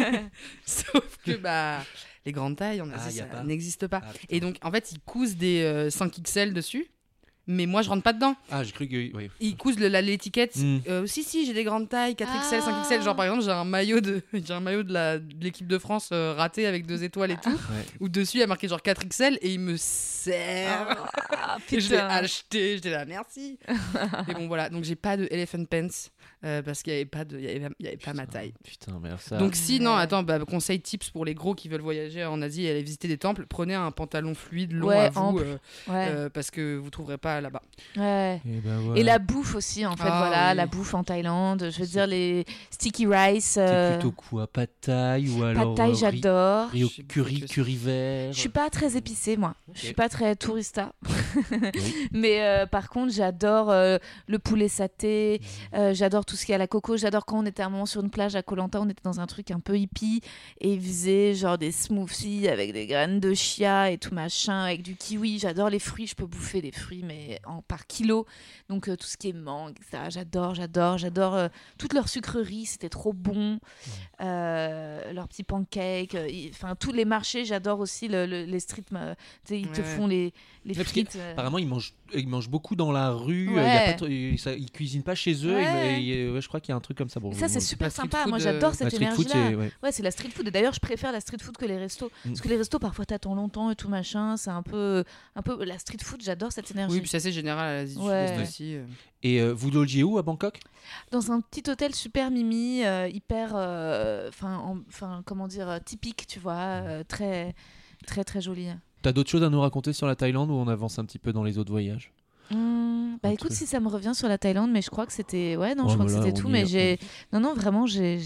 Sauf que, bah. Les grandes tailles en Ah, Asie, y a ça pas. n'existe pas. Ah. Et donc, en fait, ils cousent des euh, 5XL dessus. Mais moi, je rentre pas dedans. Ah, j'ai cru que. Oui. Ils cousent le- la- l'étiquette. Mm. Euh, si, si, j'ai des grandes tailles, 4XL, Ah. 5XL. Genre, par exemple, j'ai un maillot de, j'ai un maillot de la- de l'équipe de France euh, raté avec deux étoiles et tout. Ouais. Où dessus, il y a marqué genre 4XL et il me sert. Ah, Et je l'ai acheté, j'étais là, merci. et bon, voilà, donc j'ai pas de Elephant Pants euh, parce qu'il y avait pas, de, il y avait, y avait pas ma taille. Putain, alors ça. Donc, si, non, Ouais. attends, bah, conseil tips pour les gros qui veulent voyager en Asie et aller visiter des temples prenez un pantalon fluide, long Ouais, à vous, euh, Ouais. euh, parce que vous trouverez pas là-bas. ouais. Et, ben, ouais. Et la bouffe aussi, en fait, Ah, voilà, oui. la bouffe en Thaïlande. Je veux dire, les sticky rice. Euh, plutôt quoi Pad Thai ou alors. Pad Thai, euh, j'adore. curry, curry vert. Je suis pas très épicée, moi. Je suis pas très tourista. Oui. Mais euh, par contre, j'adore euh, le poulet saté. J'adore tout ce qui est à la coco. J'adore quand on était à un moment sur une plage à Koh Lanta, on était dans un truc un peu hippie et ils faisaient genre des smoothies avec des graines de chia et tout machin, avec du kiwi. J'adore les fruits. Je peux bouffer les fruits, mais en par kilo. Donc euh, tout ce qui est mangue, etc. J'adore, j'adore, j'adore euh, toute leur sucrerie. C'était trop bon. Euh, leurs petits pancakes. Enfin, tous les marchés. J'adore aussi le- le- les street. ils te Ouais. font les, les Ouais, frites. Apparemment, ils mangent, ils mangent beaucoup dans la rue. il y a Ouais. pas ils, ça- ils cuisinent pas chez eux. Ouais. ouais, je crois qu'il y a un truc comme ça. Bon, ça, c'est super sympa. food, Moi, euh, j'adore cette énergie-là. c'est. Ouais. Ouais, c'est la street food. Et d'ailleurs, je préfère la street food que les restos. Mm. Parce que les restos, parfois, t'attends longtemps et tout machin. C'est un peu, un peu. La street food, j'adore cette énergie. Oui, puis c'est assez général à l'Asie du Ouais. Aussi. euh. Et euh, vous logiez où à Bangkok? Dans un petit hôtel super mimi, euh, hyper, euh, enfin, en- enfin, comment dire, typique, tu vois, euh, très, très, très joli. T'as d'autres choses à nous raconter sur la Thaïlande ou on avance un petit peu dans les autres voyages Hum, bah écoute, si ça me revient sur la Thaïlande, mais je crois que c'était, ouais, non, Ouais, je crois que c'était tout, mais j'ai, non, non, vraiment, j'ai,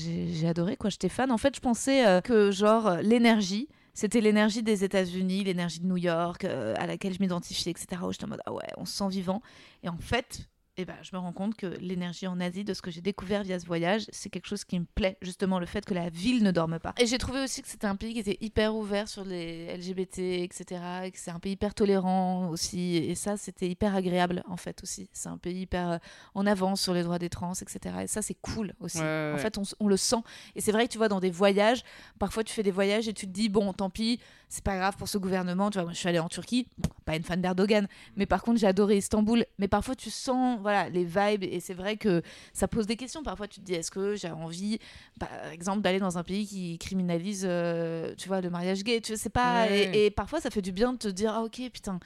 adoré, quoi. J'étais fan. En fait, je pensais euh, que genre l'énergie. C'était l'énergie des États-Unis, l'énergie de New York, euh, à laquelle je m'identifiais, etc. Où j'étais en mode, ah ouais, on se sent vivant. Et en fait, et ben, je me rends compte que l'énergie en Asie, de ce que j'ai découvert via ce voyage, c'est quelque chose qui me plaît, justement, le fait que la ville ne dorme pas. Et j'ai trouvé aussi que c'était un pays qui était hyper ouvert sur les LGBT, etc., et que c'est un pays hyper tolérant aussi, et ça, c'était hyper agréable, en fait, aussi. C'est un pays hyper euh, en avance sur les droits des trans, etc., et ça, c'est cool aussi. Ouais, ouais, En fait, on, on le sent. Et c'est vrai que tu vois, dans des voyages, parfois tu fais des voyages et tu te dis, bon, tant pis, c'est pas grave pour ce gouvernement. Tu vois, moi, je suis allée en Turquie, pas une fan d'Erdogan, mais par contre, j'ai adoré Istanbul. Mais parfois, tu sens voilà, les vibes et c'est vrai que ça pose des questions. Parfois, tu te dis, est-ce que j'ai envie, par exemple, d'aller dans un pays qui criminalise, euh, tu vois, le mariage gay Tu sais pas. Ouais. Et, et parfois, ça fait du bien de te dire, ah ok, putain.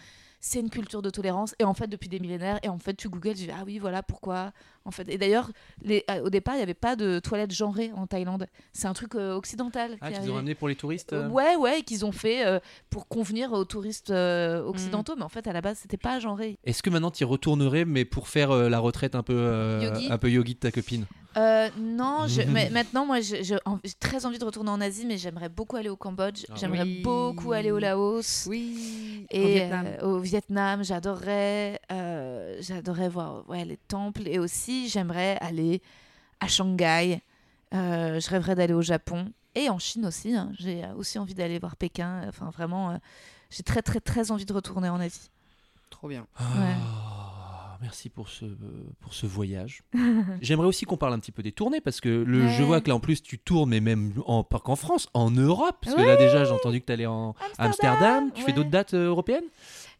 C'est une culture de tolérance. Et en fait depuis des millénaires et en fait tu googles tu dis ah oui voilà pourquoi en fait. Et d'ailleurs les- euh, au départ il n'y avait pas de toilettes genrées en Thaïlande. C'est un truc euh, occidental Ah, qu'ils ont ramené pour les touristes euh Ouais, ouais, qu'ils ont fait euh, pour convenir aux touristes euh, occidentaux, mais en fait, à la base, c'était pas genré. Est-ce que maintenant tu y retournerais, mais pour faire euh, la retraite un peu, euh, Yogi. un peu yogi de ta copine? Euh, non, je- mais maintenant, moi, je- je- en- j'ai très envie de retourner en Asie, mais j'aimerais beaucoup aller au Cambodge, Ah j'aimerais oui. beaucoup aller au Laos. Oui. Et au Vietnam. euh, au Vietnam, j'adorerais, euh, j'adorerais voir ouais, les temples et aussi j'aimerais aller à Shanghai. Euh, je rêverais d'aller au Japon et en Chine aussi. hein. J'ai aussi envie d'aller voir Pékin. Enfin, vraiment, euh, j'ai très très très envie de retourner en Asie. Trop bien. Ah, Merci pour ce, pour ce voyage. J'aimerais aussi qu'on parle un petit peu des tournées parce que le, je vois que là en plus tu tournes, mais même en, pas qu'en France, en Europe. Parce que là déjà j'ai entendu que tu allais en Amsterdam. Tu fais d'autres dates euh, européennes?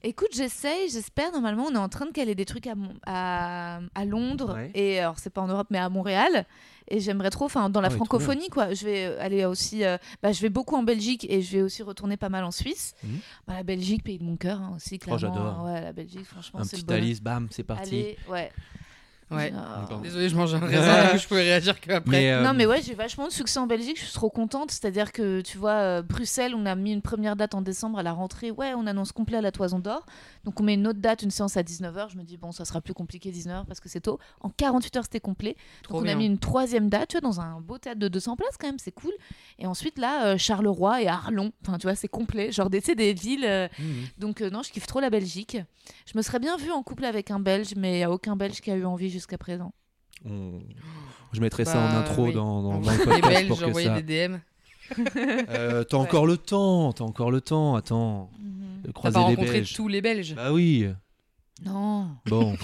Écoute, j'essaye, j'espère. Normalement, on est en train de caler des trucs à, Mon- à, à Londres. Ouais. Et alors, c'est pas en Europe, mais à Montréal. Et j'aimerais trop, enfin, dans la Ah trop francophonie, quoi. Je vais euh, aller aussi. euh, bah, je vais beaucoup en Belgique et je vais aussi retourner pas mal en Suisse. Mhm. Bah, la Belgique, pays de mon cœur, hein, aussi, clairement. j'adore. Ouais, la Belgique, franchement, Un c'est petit bonheur. Alice, bam, c'est parti. Allez, ouais. Ouais. Genre- Désolé, je mange un raisin, je pouvais réagir qu'après. Mais, euh, Non, mais ouais, j'ai vachement de succès en Belgique, je suis trop contente. C'est-à-dire que, tu vois, euh, Bruxelles, on a mis une première date en décembre à la rentrée. Ouais, on annonce complet à la Toison d'Or. Donc, on met une autre date, une séance à 19h. Je me dis, bon, ça sera plus compliqué 19h parce que c'est tôt. En 48 heures, c'était complet. Trop Donc, on a mis une troisième date, tu vois, dans un beau théâtre de 200 places quand même, c'est cool. Et ensuite, là, euh, Charleroi et Arlon. Enfin, tu vois, c'est complet. Genre, des, des villes. euh, Mhm. donc, euh, non, je kiffe trop la Belgique. Je me serais bien vue en couple avec un Belge, mais il n'y a aucun Belge qui a eu envie jusqu'à présent. on- Je mettrai ça Bah, en intro oui. dans, dans, dans Envoyer le des podcast Belges, pour que ça. des DM. Euh, t'as encore le temps, t'as encore le temps. Attends, de T'as croiser pas les rencontré Belges. tous les Belges. Bah oui. Non. Bon.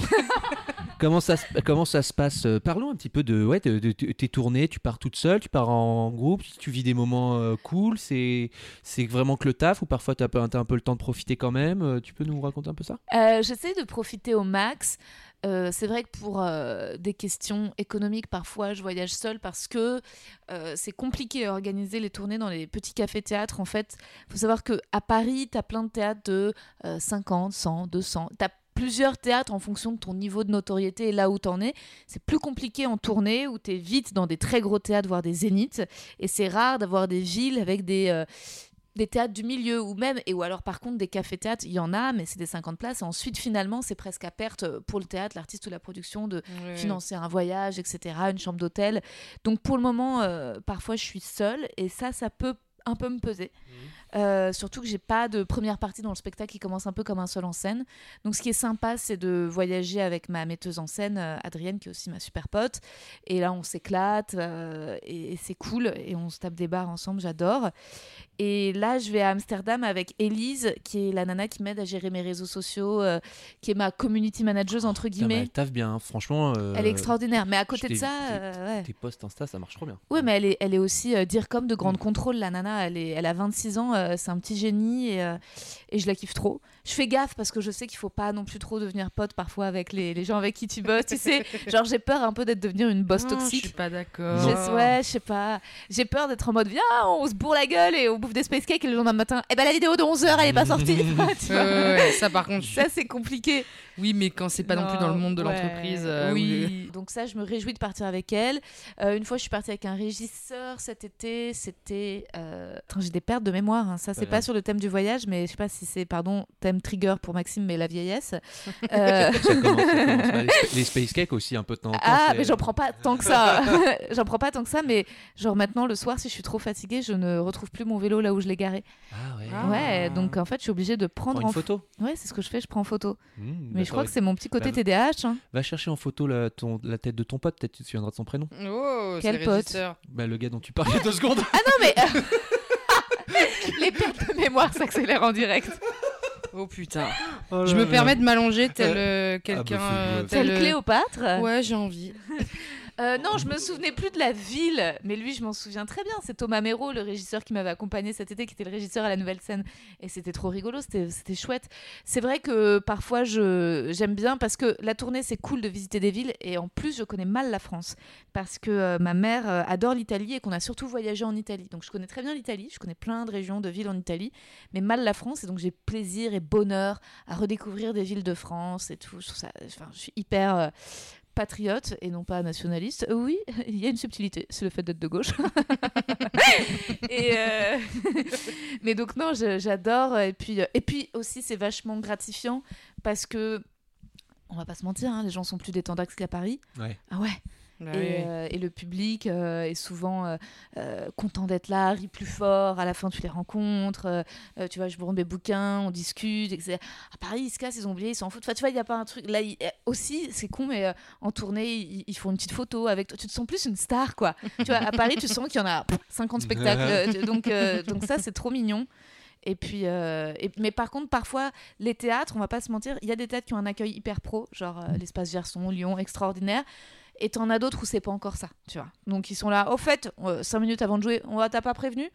comment, ça, se- comment ça se passe Euh, Parlons un petit peu de, ouais, de, de- de tes tournées. Tu pars toute seule, tu pars en groupe, tu vis des moments euh, cool. C'est c'est vraiment que le taf ou parfois tu as, un peu le temps de profiter quand même. Tu peux nous raconter un peu ça? Euh, J'essaie de profiter au max. Euh, c'est vrai que pour euh, des questions économiques, parfois, je voyage seule parce que euh, c'est compliqué à organiser les tournées dans les petits cafés-théâtres. En fait, il faut savoir qu'à Paris, tu as plein de théâtres de euh, 50, 100, 200. Tu as plusieurs théâtres en fonction de ton niveau de notoriété et là où tu en es. C'est plus compliqué en tournée où tu es vite dans des très gros théâtres, voire des zéniths. Et c'est rare d'avoir des villes avec des... euh, des théâtres du milieu ou même et ou alors par contre des cafés théâtres il y en a mais c'est des 50 places et ensuite finalement c'est presque à perte pour le théâtre l'artiste ou la production de financer un voyage etc une chambre d'hôtel. Donc pour le moment euh, parfois je suis seule et ça ça peut un peu me peser. Euh, surtout que j'ai pas de première partie dans le spectacle qui commence un peu comme un seul en scène. Donc ce qui est sympa c'est de voyager avec ma metteuse en scène euh, Adrienne qui est aussi ma super pote. Et là on s'éclate euh, et, et c'est cool et on se tape des bars ensemble j'adore et là, je vais à Amsterdam avec Elise, qui est la nana qui m'aide à gérer mes réseaux sociaux, euh, qui est ma community manager, entre guillemets. Elle taffe bien, hein. franchement. euh, Elle est extraordinaire. Mais à côté de ça, t'es- euh, ouais. Tes posts Insta, ça marche trop bien. Oui, mais elle est, elle est aussi euh, dire comme de grande contrôle, la nana. Elle, est, elle a 26 ans, c'est un petit génie et, et je la kiffe trop. Je fais gaffe parce que je sais qu'il faut pas non plus trop devenir pote parfois avec les, les gens avec qui tu bosses. tu sais, genre j'ai peur un peu d'être devenir une boss Non, Je toxique. suis pas d'accord. Je- ouais, je sais pas. J'ai peur d'être en mode viens, on se bourre la gueule et on bouffe des space cakes et le lendemain matin, eh ben la vidéo de 11h elle est pas sortie. tu Ouais, ouais, ouais, ça par contre, je- Ça c'est compliqué. oui, mais quand c'est pas non, plus dans le monde de ouais, l'entreprise. euh, oui. Donc ça, je me réjouis de partir avec elle. Euh, une fois, je suis partie avec un régisseur cet été. C'était. Euh... J'ai des pertes de mémoire. hein. Ça, c'est Pas pas sur le thème du voyage, mais je sais pas si c'est, pardon, thème trigger pour Maxime, mais la vieillesse. Euh, Ça commence, ça commence. Les, les space cakes aussi, un peu de temps en temps. Ah, mais j'en prends pas tant que ça. j'en prends pas tant que ça, mais genre maintenant, le soir, si je suis trop fatiguée, je ne retrouve plus mon vélo là où je l'ai garé. Ah ouais. Ah. Ouais, donc en fait, je suis obligée de prendre Prends une en photo. Ouais, c'est ce que je fais, je prends en photo. Mmh, Mais je crois que c'est mon petit côté bah, TDAH. hein. Va chercher en photo la, ton, la tête de ton pote, peut-être tu te souviendras de son prénom. Oh, Quel pote. Bah, le gars dont tu parlais il y a deux secondes. Ah non, mais. Les pertes de mémoire s'accélèrent en direct. Oh putain. Oh Je là me là. permets de m'allonger tel euh, quelqu'un. bah, faut- euh, Tel tel, euh, Cléopâtre Ouais, j'ai envie. Euh, non, je me souvenais plus de la ville, mais lui, je m'en souviens très bien. C'est Thomas Méro, le régisseur qui m'avait accompagné cet été, qui était le régisseur à la nouvelle scène. Et c'était trop rigolo, c'était chouette. C'est vrai que parfois, j'aime bien parce que la tournée, c'est cool de visiter des villes. Et en plus, je connais mal la France parce que euh, ma mère euh, adore l'Italie et qu'on a surtout voyagé en Italie. Donc, je connais très bien l'Italie, je connais plein de régions, de villes en Italie, mais mal la France. Et donc, j'ai plaisir et bonheur à redécouvrir des villes de France et tout. Je, je suis hyper. Patriote et non pas nationaliste. Euh, Oui, il y a une subtilité, c'est le fait d'être de gauche. et euh, Mais donc non, je- j'adore. Et puis, euh, et puis aussi, c'est vachement gratifiant parce que, on va pas se mentir, hein, les gens sont plus détendax qu'à Paris. Ouais. Ah ouais. Bah et, oui. euh, et le public euh, est souvent euh, content d'être là, rit plus fort. À la fin, tu les rencontres. tu vois, je prends mes bouquins, on discute. etc. À Paris, ils se cassent, ils ont oublié, ils s'en foutent. Enfin, tu vois, il n'y a pas un truc. Là, il- aussi, c'est con, mais en tournée, ils, ils font une petite photo avec toi. Tu te sens plus une star, quoi. tu vois, à Paris, tu sens qu'il y en a 50 spectacles. donc, donc, ça, c'est trop mignon. Et puis, euh, et- mais par contre, parfois, les théâtres, on va pas se mentir, il y a des théâtres qui ont un accueil hyper pro, genre euh, l'espace Gerson, Lyon, extraordinaire. Et t'en as d'autres où c'est pas encore ça, tu vois. Donc ils sont là. Au fait, euh, cinq minutes avant de jouer, on va t'as pas prévenu?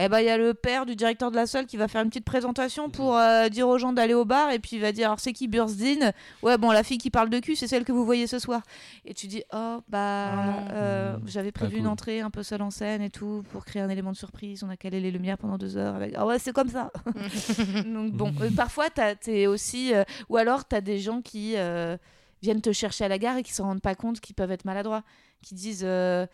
Eh ben il y a le père du directeur de la salle qui va faire une petite présentation pour euh, dire aux gens d'aller au bar et puis il va dire alors c'est qui Bursdin? Ouais bon la fille qui parle de cul c'est celle que vous voyez ce soir. Et tu dis oh bah Ah euh, Mmh, j'avais prévu une entrée un peu seule en scène et tout pour créer un élément de surprise. On a calé les lumières pendant deux heures avec ah ouais c'est comme ça. Donc bon, euh, parfois t'es aussi, euh, ou alors t'as des gens qui euh, viennent te chercher à la gare et qui se rendent pas compte qu'ils peuvent être maladroits, qui disent euh,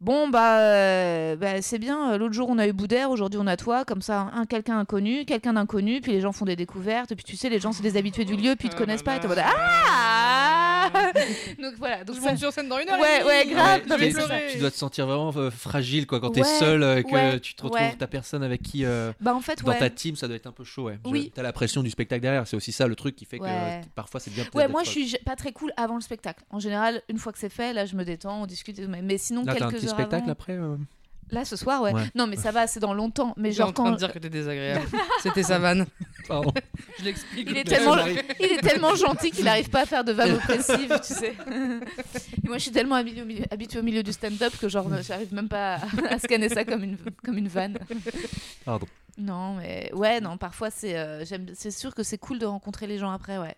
bon bah, euh, bah, c'est bien, euh, l'autre jour on a eu Boudère, aujourd'hui on a toi, comme ça un quelqu'un inconnu, quelqu'un d'inconnu, puis les gens font des découvertes, et puis tu sais les gens c'est des habitués du lieu, puis ils te Ah connaissent pas, et t'es ah donc voilà, donc Je ça- monte sur scène dans une heure. Ouais, et ouais, grave, mais. Tu dois te sentir vraiment euh, fragile quoi quand t'es seul, euh, que ouais, tu te retrouves ouais. ta personne avec qui euh, bah en fait dans ouais. ta team, ça doit être un peu chaud. Ouais. Oui. T'as la pression du spectacle derrière, c'est aussi ça le truc qui fait que euh, parfois c'est bien. Ouais, moi je suis pas très cool avant le spectacle. En général, une fois que c'est fait, là je me détends, on discute. et tout, Mais, sinon, t'as un quelques petit heures spectacle avant- après euh Là ce soir, ouais. Ouais. Non, mais ça va, c'est dans longtemps. Mais J'ai en genre train quand de dire que t'es désagréable. C'était sa vanne. Pardon. Je l'explique. il est le tellement, il est tellement gentil qu'il n'arrive pas à faire de vannes oppressives, tu sais. Et moi, je suis tellement habituée au milieu, habituée au milieu du stand-up que genre, j'arrive même pas à, à scanner ça comme une, comme une vanne. Pardon. Non, mais ouais, non, parfois c'est, euh, j'aime, c'est sûr que c'est cool de rencontrer les gens après, ouais.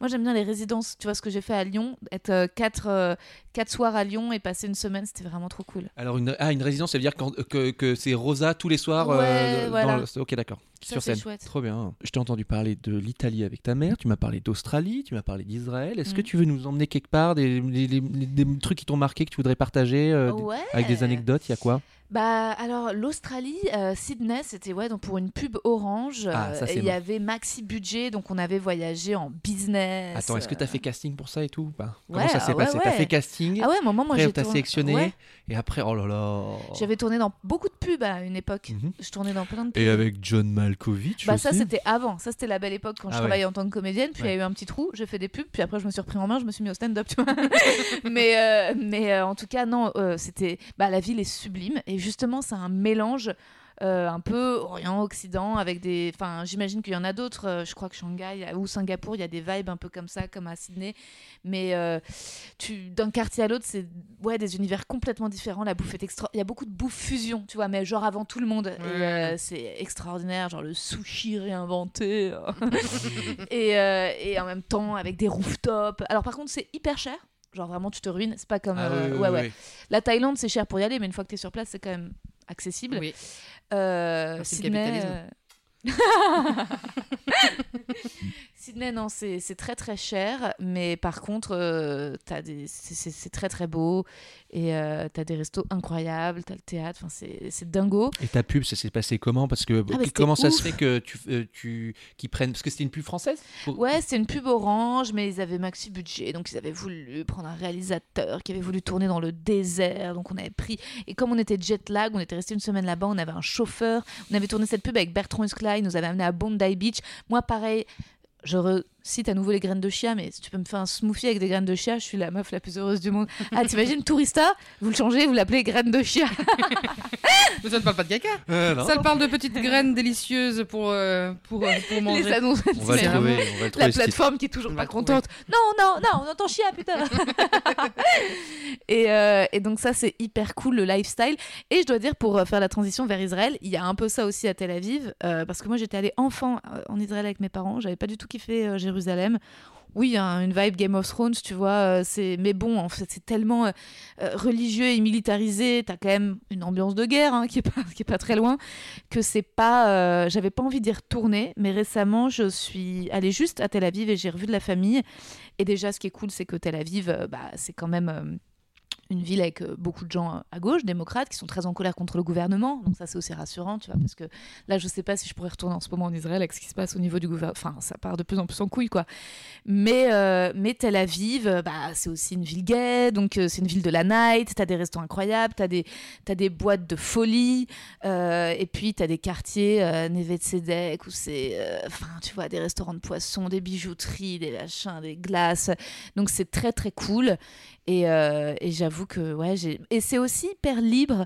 Moi, j'aime bien les résidences. Tu vois ce que j'ai fait à Lyon, être euh, quatre, euh, quatre soirs à Lyon et passer une semaine, c'était vraiment trop cool. Alors une, ah, une résidence, ça veut dire que, que c'est Rosa tous les soirs. Ouais, voilà. le- Ok, d'accord. Sur c'est scène. chouette. Trop bien. Je t'ai entendu parler de l'Italie avec ta mère. Tu m'as parlé d'Australie. Tu m'as parlé d'Israël. Est-ce que Mm. tu veux nous emmener quelque part des, des- des- des trucs qui t'ont marqué que tu voudrais partager euh, Ouais. avec des anecdotes Il y a quoi? Bah alors l'Australie, euh, Sydney, c'était ouais donc pour une pub Orange. Ah, euh, il y avait maxi budget, donc on avait voyagé en business. Attends, est-ce que tu as euh. fait casting pour ça et tout Comment Ouais, ça s'est ah ouais, passé T'as ouais. fait casting Ah ouais, à un moment moi j'ai tourné- sélectionné ouais. et après, oh là là. J'avais tourné dans beaucoup de pubs à une époque. Mhm. Je tournais dans plein de pubs. Et avec John Malkovich Bah aussi. ça c'était avant, ça c'était la belle époque quand Ah je ouais. travaillais en tant que comédienne, puis il y a eu un petit trou, j'ai fait des pubs, puis après je me suis repris en main, je me suis mis au stand-up, tu vois. mais euh, mais euh, en tout cas non, euh, c'était bah la ville est sublime et justement c'est un mélange euh, un peu Orient-Occident avec des enfin j'imagine qu'il y en a d'autres, euh, je crois que Shanghai ou Singapour, il y a des vibes un peu comme ça comme à Sydney, mais euh, tu d'un quartier à l'autre, c'est ouais des univers complètement différents, la bouffe est extra il y a beaucoup de bouffe fusion, tu vois, mais genre avant tout le monde Ouais. euh, c'est extraordinaire, genre le sushi réinventé. et, et en même temps avec des rooftops. Alors par contre, c'est hyper cher. Genre vraiment, tu te ruines. C'est pas comme. Ah euh, oui, oui, ouais, oui, ouais. La Thaïlande, c'est cher pour y aller, mais une fois que tu es sur place, c'est quand même accessible. Euh, le Sydney, capitalisme. Sydney, non, c'est c'est très très cher, mais par contre, euh, c'est- c'est c'est très très beau et euh, t'as des restos incroyables, t'as le théâtre, c'est c'est dingo. Et ta pub, ça s'est passé comment? Parce que Ah, comment ça se fait que tu, euh, tu qu'ils prennent Parce que c'était une pub française? Ouais, c'était une pub orange, mais ils avaient maxi budget, donc ils avaient voulu prendre un réalisateur qui avait voulu tourner dans le désert, donc on avait pris. Et comme on était jet lag, on était resté une semaine là-bas, on avait un chauffeur, on avait tourné cette pub avec Bertrand Huskla, il nous avait amené à Bondi Beach. Moi, pareil. Je recite à nouveau les graines de chia, mais si tu peux me faire un smoothie avec des graines de chia, je suis la meuf la plus heureuse du monde. Ah, t'imagines, Tourista, vous le changez, vous l'appelez graines de chia. Mais ça ne parle pas de caca. Euh, Ça parle de petites graines délicieuses pour, euh, pour, euh, pour Les manger. annonces. On va le trouver. On va le trouver La plateforme qui est toujours pas contente. Non, non, non, on entend chier, putain. et, euh, et donc ça, c'est hyper cool, le lifestyle. Et je dois dire, pour euh, faire la transition vers Israël, il y a un peu ça aussi à Tel Aviv, euh, parce que moi, j'étais allée enfant en Israël avec mes parents. J'avais pas du tout kiffé euh, Jérusalem. Oui, a une vibe Game of Thrones, tu vois, euh, c'est mais bon, en fait, c'est tellement euh, euh, religieux et militarisé, t'as quand même une ambiance de guerre hein, qui est pas très loin, que c'est pas, j'avais pas envie d'y retourner, mais récemment, je suis allée juste à Tel Aviv et j'ai revu de la famille. Et déjà, ce qui est cool, c'est que Tel Aviv, bah, c'est quand même une ville avec euh, beaucoup de gens euh, à gauche, démocrates, qui sont très en colère contre le gouvernement. Donc ça, c'est aussi rassurant, tu vois, parce que là, je sais pas si je pourrais retourner en ce moment en Israël avec ce qui se passe au niveau du gouvernement. Enfin, ça part de plus en plus en couille, quoi. Mais, euh, mais Tel Aviv, bah, c'est aussi une ville gay, donc c'est une ville de la night, t'as des restaurants incroyables, t'as des, t'as des boîtes de folie, et puis t'as des quartiers, euh, Neve Tzedek, où c'est, enfin, tu vois, des restaurants de poissons, des bijouteries, des machins, des glaces. Donc c'est très très cool. Et, euh, et j'avoue que, ouais, j'ai. Et c'est aussi hyper libre.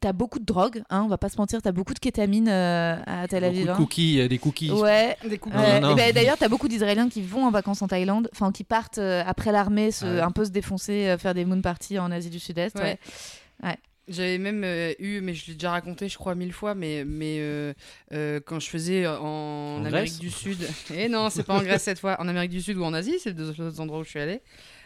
T'as beaucoup de drogue, hein, on va pas se mentir, t'as beaucoup de kétamine euh, à Tel Aviv. Beaucoup de hein. cookies, euh, des cookies. Ouais, Des cookies. Ouais, non. et ben, D'ailleurs, t'as beaucoup d'Israéliens qui vont en vacances en Thaïlande, enfin qui partent euh, après l'armée, se, Ah ouais. un peu se défoncer, euh, faire des moon parties en Asie du Sud-Est. Ouais. Ouais. J'avais même euh, eu, mais je l'ai déjà raconté, je crois, mille fois, mais, mais euh, euh, quand je faisais en, En Amérique du Sud, et non, c'est pas en Grèce cette fois, en Amérique du Sud ou en Asie, c'est deux autres endroits où je suis allée,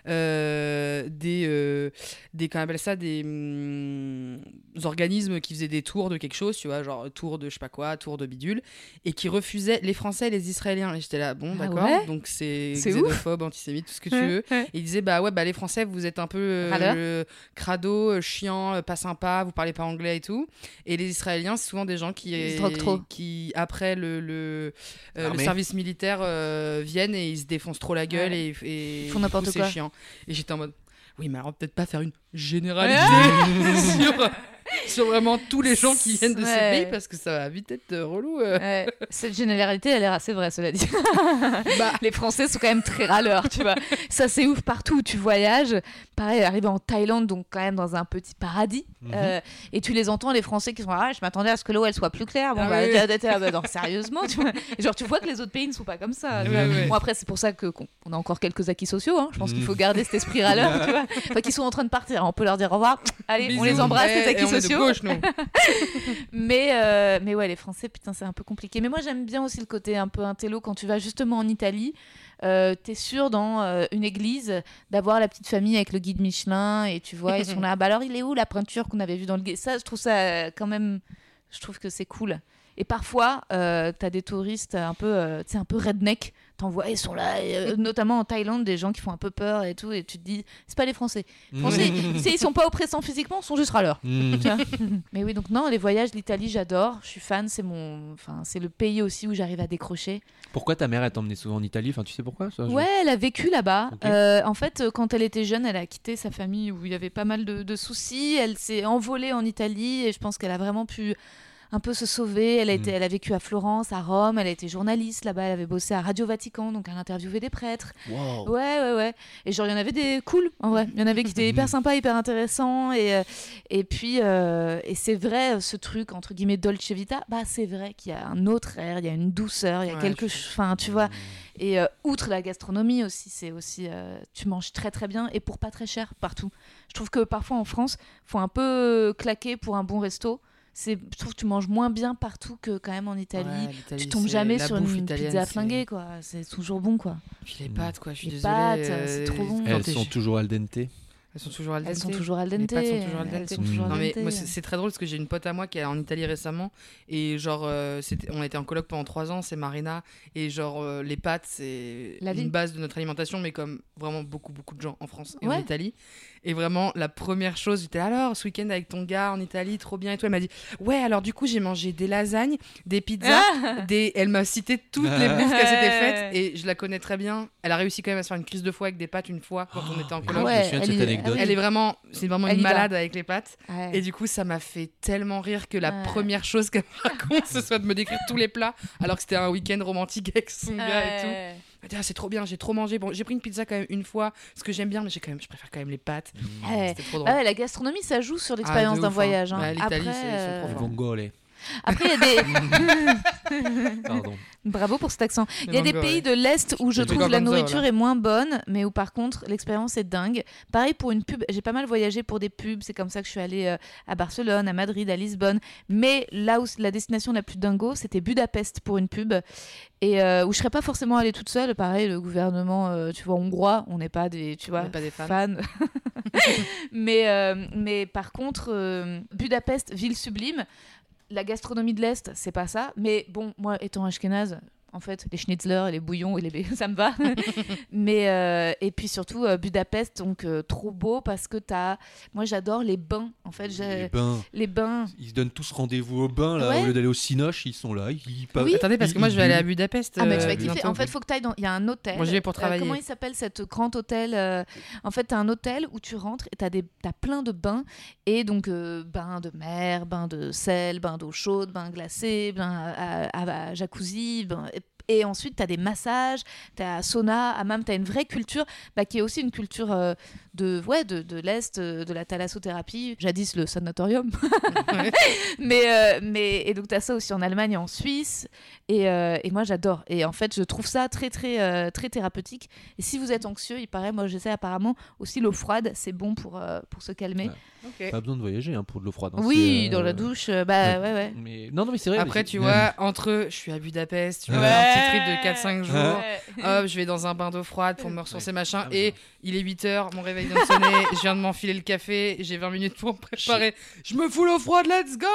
euh, des, euh, des, qu'on appelle ça, des hum, organismes qui faisaient des tours de quelque chose, tu vois, genre tour de je sais pas quoi, tour de bidule, et qui refusaient les Français et les Israéliens. Et j'étais là, bon, Ah d'accord, ouais donc c'est xénophobe, antisémite, tout ce que tu veux. Et il disait bah ouais bah les Français vous êtes un peu euh, le crado, euh, chiant, euh, pas sympa, vous parlez pas anglais et tout. Et les Israéliens c'est souvent des gens qui Ils trop. qui après le le, euh, service militaire euh, viennent et ils se défoncent trop la gueule Ouais. et, et Ils font n'importe quoi. C'est chiant. Et j'étais en mode oui mais alors peut-être pas faire une généralité sur sur vraiment tous les gens qui viennent de ces Ouais. pays parce que ça va vite être euh, relou. euh. Ouais. Cette généralité, elle a l'air assez vraie, cela dit. Bah. Les Français sont quand même très râleurs, tu vois. Ça, c'est ouf partout où tu voyages. Pareil, arriver en Thaïlande, donc quand même dans un petit paradis. Mhm. Euh, et tu les entends, les Français qui sont ah, je m'attendais à ce que l'eau elle soit plus claire. Bon, Ah bah, oui. bah, non, sérieusement, tu vois. Et genre, tu vois que les autres pays ne sont pas comme ça. Ouais, ouais. Bon, après, c'est pour ça que qu'on on a encore quelques acquis sociaux. hein. Je pense qu'il Mhm. faut garder cet esprit râleur, tu vois. Enfin, qu'ils sont en train de partir. On peut leur dire au revoir. Allez, on les embrasse, les acquis de sociaux. gauche, nous. Mais, euh, mais ouais, les Français, putain, c'est un peu compliqué. Mais moi, j'aime bien aussi le côté un peu intello quand tu vas justement en Italie. Euh, T'es sûr dans euh, une église d'avoir la petite famille avec le guide Michelin et tu vois, ils sont là. Bah alors, il est où la peinture qu'on avait vue dans le guide? Ça, je trouve ça quand même. Je trouve que c'est cool. Et parfois, t'as des touristes un peu, un peu redneck. T'en vois, ils sont là, euh, notamment en Thaïlande, des gens qui font un peu peur et tout. Et tu te dis, c'est pas les Français. Les Français, sais, ils sont pas oppressants physiquement, ils sont juste râleurs. Mmh. Tu vois. Mais oui, donc non, les voyages, l'Italie, j'adore. Je suis fan. C'est mon, enfin, c'est le pays aussi où j'arrive à décrocher. Pourquoi ta mère elle t'emmenait souvent en Italie? Enfin, tu sais pourquoi? Ça, je- Ouais, elle a vécu là-bas. Euh, en fait, euh, quand elle était jeune, elle a quitté sa famille où il y avait pas mal de, de soucis. Elle s'est envolée en Italie et je pense qu'elle a vraiment pu un peu se sauver. Elle a, été, Mm. elle a vécu à Florence, à Rome. Elle a été journaliste là-bas. Elle avait bossé à Radio Vatican, donc elle interviewait des prêtres. Wow. Ouais, ouais, ouais. Et genre, il y en avait des cool, en vrai. Il y en avait qui étaient hyper Mhm. sympas, hyper intéressants. Et, euh, et puis, euh, et c'est vrai, ce truc, entre guillemets, Dolce Vita, bah, c'est vrai qu'il y a un autre air, il y a une douceur, il y a Ouais, quelque chose. Enfin, tu vois. Et euh, outre la gastronomie aussi, c'est aussi. euh, tu manges très, très bien et pour pas très cher partout. Je trouve que parfois en France, faut un peu claquer pour un bon resto. C'est, je trouve que tu manges moins bien partout que quand même en Italie. Ouais, tu tombes jamais sur une pizza flinguée, quoi. C'est toujours bon, quoi. Puis les pâtes, quoi, je suis Les désolée. pâtes, c'est trop bon. Elles sont toujours al dente. Elles sont toujours al dente. Elles sont toujours al Les dente. pâtes sont toujours al Elles dente. sont toujours al Non mais dente. moi c'est très drôle parce que j'ai une pote à moi qui est en Italie récemment et genre euh, on a été en coloc pendant trois ans, c'est Marina et genre euh, les pâtes c'est une base de notre alimentation mais comme vraiment beaucoup beaucoup de gens en France et en. Italie et vraiment la première chose j'étais alors ce week-end avec ton gars en Italie trop bien et tout elle m'a dit ouais alors du coup j'ai mangé des lasagnes, des pizzas, Ah des elle m'a cité toutes les bouffes qu'elle s'était faites et je la connais très bien elle a réussi quand même à se faire une crise de foie avec des pâtes une fois quand on était en coloc ouais, je me souviens de elle cette y- anecdote. ah elle est vraiment c'est vraiment Elle une va. malade avec les pâtes Ouais. et du coup, ça m'a fait tellement rire que la Ouais. première chose qu'elle me raconte, ce soit de me décrire tous les plats, alors que c'était un week-end romantique avec son gars et tout. Ah, c'est trop bien, j'ai trop mangé. Bon, j'ai pris une pizza quand même une fois, ce que j'aime bien, mais j'ai quand même, je préfère quand même les pâtes. Ouais. C'était trop drôle. Ah ouais, la gastronomie, ça joue sur l'expérience de d'un hein. voyage. hein. Bah, l'Italie, c'est- euh, Après, il y a des. Pardon. Bravo pour cet accent. Il y a des pays de l'Est où je trouve la nourriture est moins bonne, mais où par contre l'expérience est dingue. Pareil pour une pub, j'ai pas mal voyagé pour des pubs, c'est comme ça que je suis allée euh, à Barcelone, à Madrid, à Lisbonne. Mais là où la destination la plus dingo, c'était Budapest pour une pub. Et euh, où je serais pas forcément allée toute seule. Pareil, le gouvernement, euh, tu vois, hongrois, on n'est pas des, tu vois, n'est pas des fans. mais, euh, mais par contre, euh, Budapest, ville sublime. La gastronomie de l'Est, c'est pas ça. Mais bon, moi, étant ashkénaze, en fait, les schnitzlers et les bouillons, et les... ça me va. mais, euh, et puis surtout, euh, Budapest, donc euh, trop beau parce que t'as. Moi, j'adore les bains. En fait, Les bains. les bains. Ils se donnent tous rendez-vous au bain, là, Ouais. au lieu d'aller au Cinoche, ils sont là. Ils, Oui. Attendez, parce que moi, je vais aller à Budapest. Ah, mais tu vas kiffer. En fait, faut que tu ailles dans. Il y a un hôtel. Moi, j'y vais pour Euh, travailler. comment il s'appelle cet grand hôtel euh, En fait, tu as un hôtel où tu rentres et tu as, as plein de bains. Et donc, euh, bains de mer, bains de sel, bains d'eau chaude, bains glacés, bains à, à- à jacuzzi. bains- et- ensuite, tu as des massages, tu as sauna, hammam, tu as une vraie culture bah, qui est aussi une culture euh, de, ouais, de, de l'Est, euh, de la thalassothérapie, jadis le sanatorium. Ouais. mais, euh, mais, et donc, tu as ça aussi en Allemagne et en Suisse. Et, euh, et moi, j'adore. Et en fait, je trouve ça très, très, très thérapeutique. Et si vous êtes anxieux, il paraît, moi, j'essaie apparemment aussi l'eau froide, c'est bon pour, pour se calmer. Ouais. Pas besoin de voyager hein, pour de l'eau froide. hein, oui, c'est, dans la euh, douche, euh, bah ouais, ouais. Mais... Non, non, mais c'est vrai. Après, tu vois, entre je suis à Budapest, tu vois, un petit trip de 4-5 jours. Ouais. Hop, je vais dans un bain d'eau froide pour me ressourcer, machin. Ah, Et il est 8h, mon réveil vient de sonner, je viens de m'enfiler le café, j'ai 20 minutes pour me préparer. Je me fous l'eau froide, let's go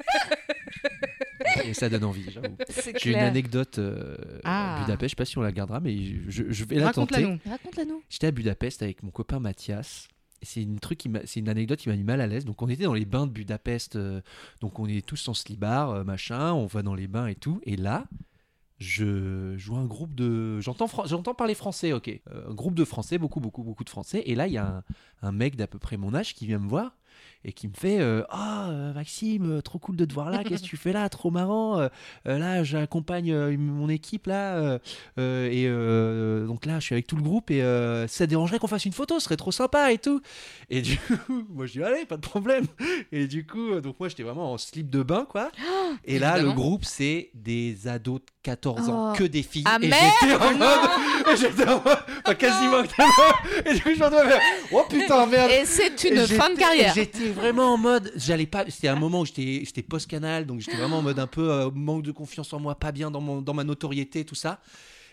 Et ça donne envie, j'avoue. J'ai une anecdote euh, Ah. à Budapest, je sais pas si on la gardera, mais je, je vais la Raconte-la tenter. nous. Raconte-la nous. J'étais à Budapest avec mon copain Mathias. C'est une truc c'est une anecdote qui m'a mis mal à l'aise. Donc on était dans les bains de Budapest, euh, donc on est tous en slibard, euh, machin, on va dans les bains et tout. Et là, je, je vois un groupe de, j'entends j'entends parler français, ok, Euh, un groupe de français, beaucoup beaucoup beaucoup de français. Et là il y a un, un mec d'à peu près mon âge qui vient me voir et qui me fait euh, ah euh, Maxime euh, trop cool de te voir là qu'est-ce que tu fais là trop marrant là j'accompagne mon équipe là et donc là je suis avec tout le groupe et ça dérangerait qu'on fasse une photo ce serait trop sympa et tout et du coup moi je dis allez pas de problème et du coup donc moi j'étais vraiment en slip de bain quoi. Et là le groupe c'est des ados de 14 ans Oh. que des filles. Ah, et j'étais en mode et j'étais en mode enfin, quasiment et du coup je me oh putain merde Et c'est une et fin de j'étais- carrière. et J'étais vraiment en mode, j'allais pas. C'était un moment où j'étais, j'étais post-canal, donc j'étais vraiment en mode un peu euh, manque de confiance en moi, pas bien dans mon, dans ma notoriété, tout ça.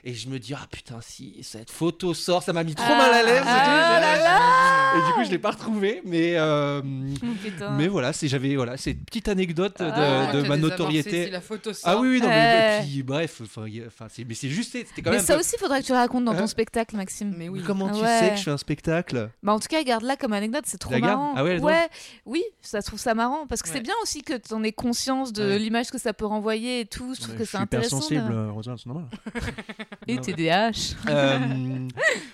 Et je me dis ah putain si cette photo sort, ça m'a mis trop mal à l'aise. Ah, et tout. ah là là. Et du coup je l'ai pas retrouvé, mais euh, Oh, mais voilà, c'est j'avais voilà, petite anecdote de, Ah. de ma notoriété. si la photo sort. Ah oui oui non mais Ouais. puis, bref, enfin mais c'est juste c'était quand Mais même. ça peu- aussi, faudrait que tu racontes dans ton Hein spectacle, Maxime. Mais oui. Comment tu Ouais. sais que je fais un spectacle? Bah en tout cas, garde-la comme anecdote, c'est trop La marrant. Ah ouais, oui, ça trouve ça marrant parce que c'est bien aussi que tu en aies conscience de Ouais. l'image que ça peut renvoyer et tout. Je trouve que je c'est suis hyper intéressant. sensible, euh, Rosa, c'est normal. Et TDAH. Euh,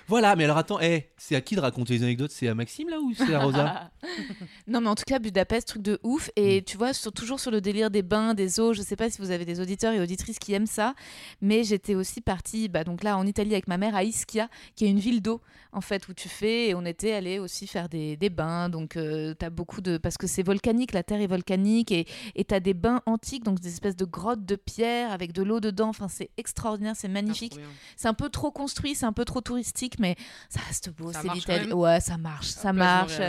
voilà, mais alors attends, eh, c'est à qui de raconter les anecdotes? C'est à Maxime là ou c'est à Rosa? Non, mais en tout cas, Budapest, truc de ouf. Et Mm. tu vois, sur- toujours sur le délire des bains, des eaux. Je sais pas si vous avez des auditeurs et auditrices qui aiment ça, mais j'étais aussi partie, bah, donc là, en Italie avec ma mère, à Ischia, qui est une ville d'eau, en fait, où tu fais. Et on était allé aussi faire des, des bains. Donc, euh, t'as beaucoup de. Parce que c'est volcanique, la terre est volcanique. Et t'as des bains antiques, donc des espèces de grottes de pierre avec de l'eau dedans. Enfin, c'est extraordinaire, c'est Ah, magnifique. C'est un peu trop construit, c'est un peu trop touristique. mais ça reste beau. C'est l'Italie. Ouais, ça marche, ça marche,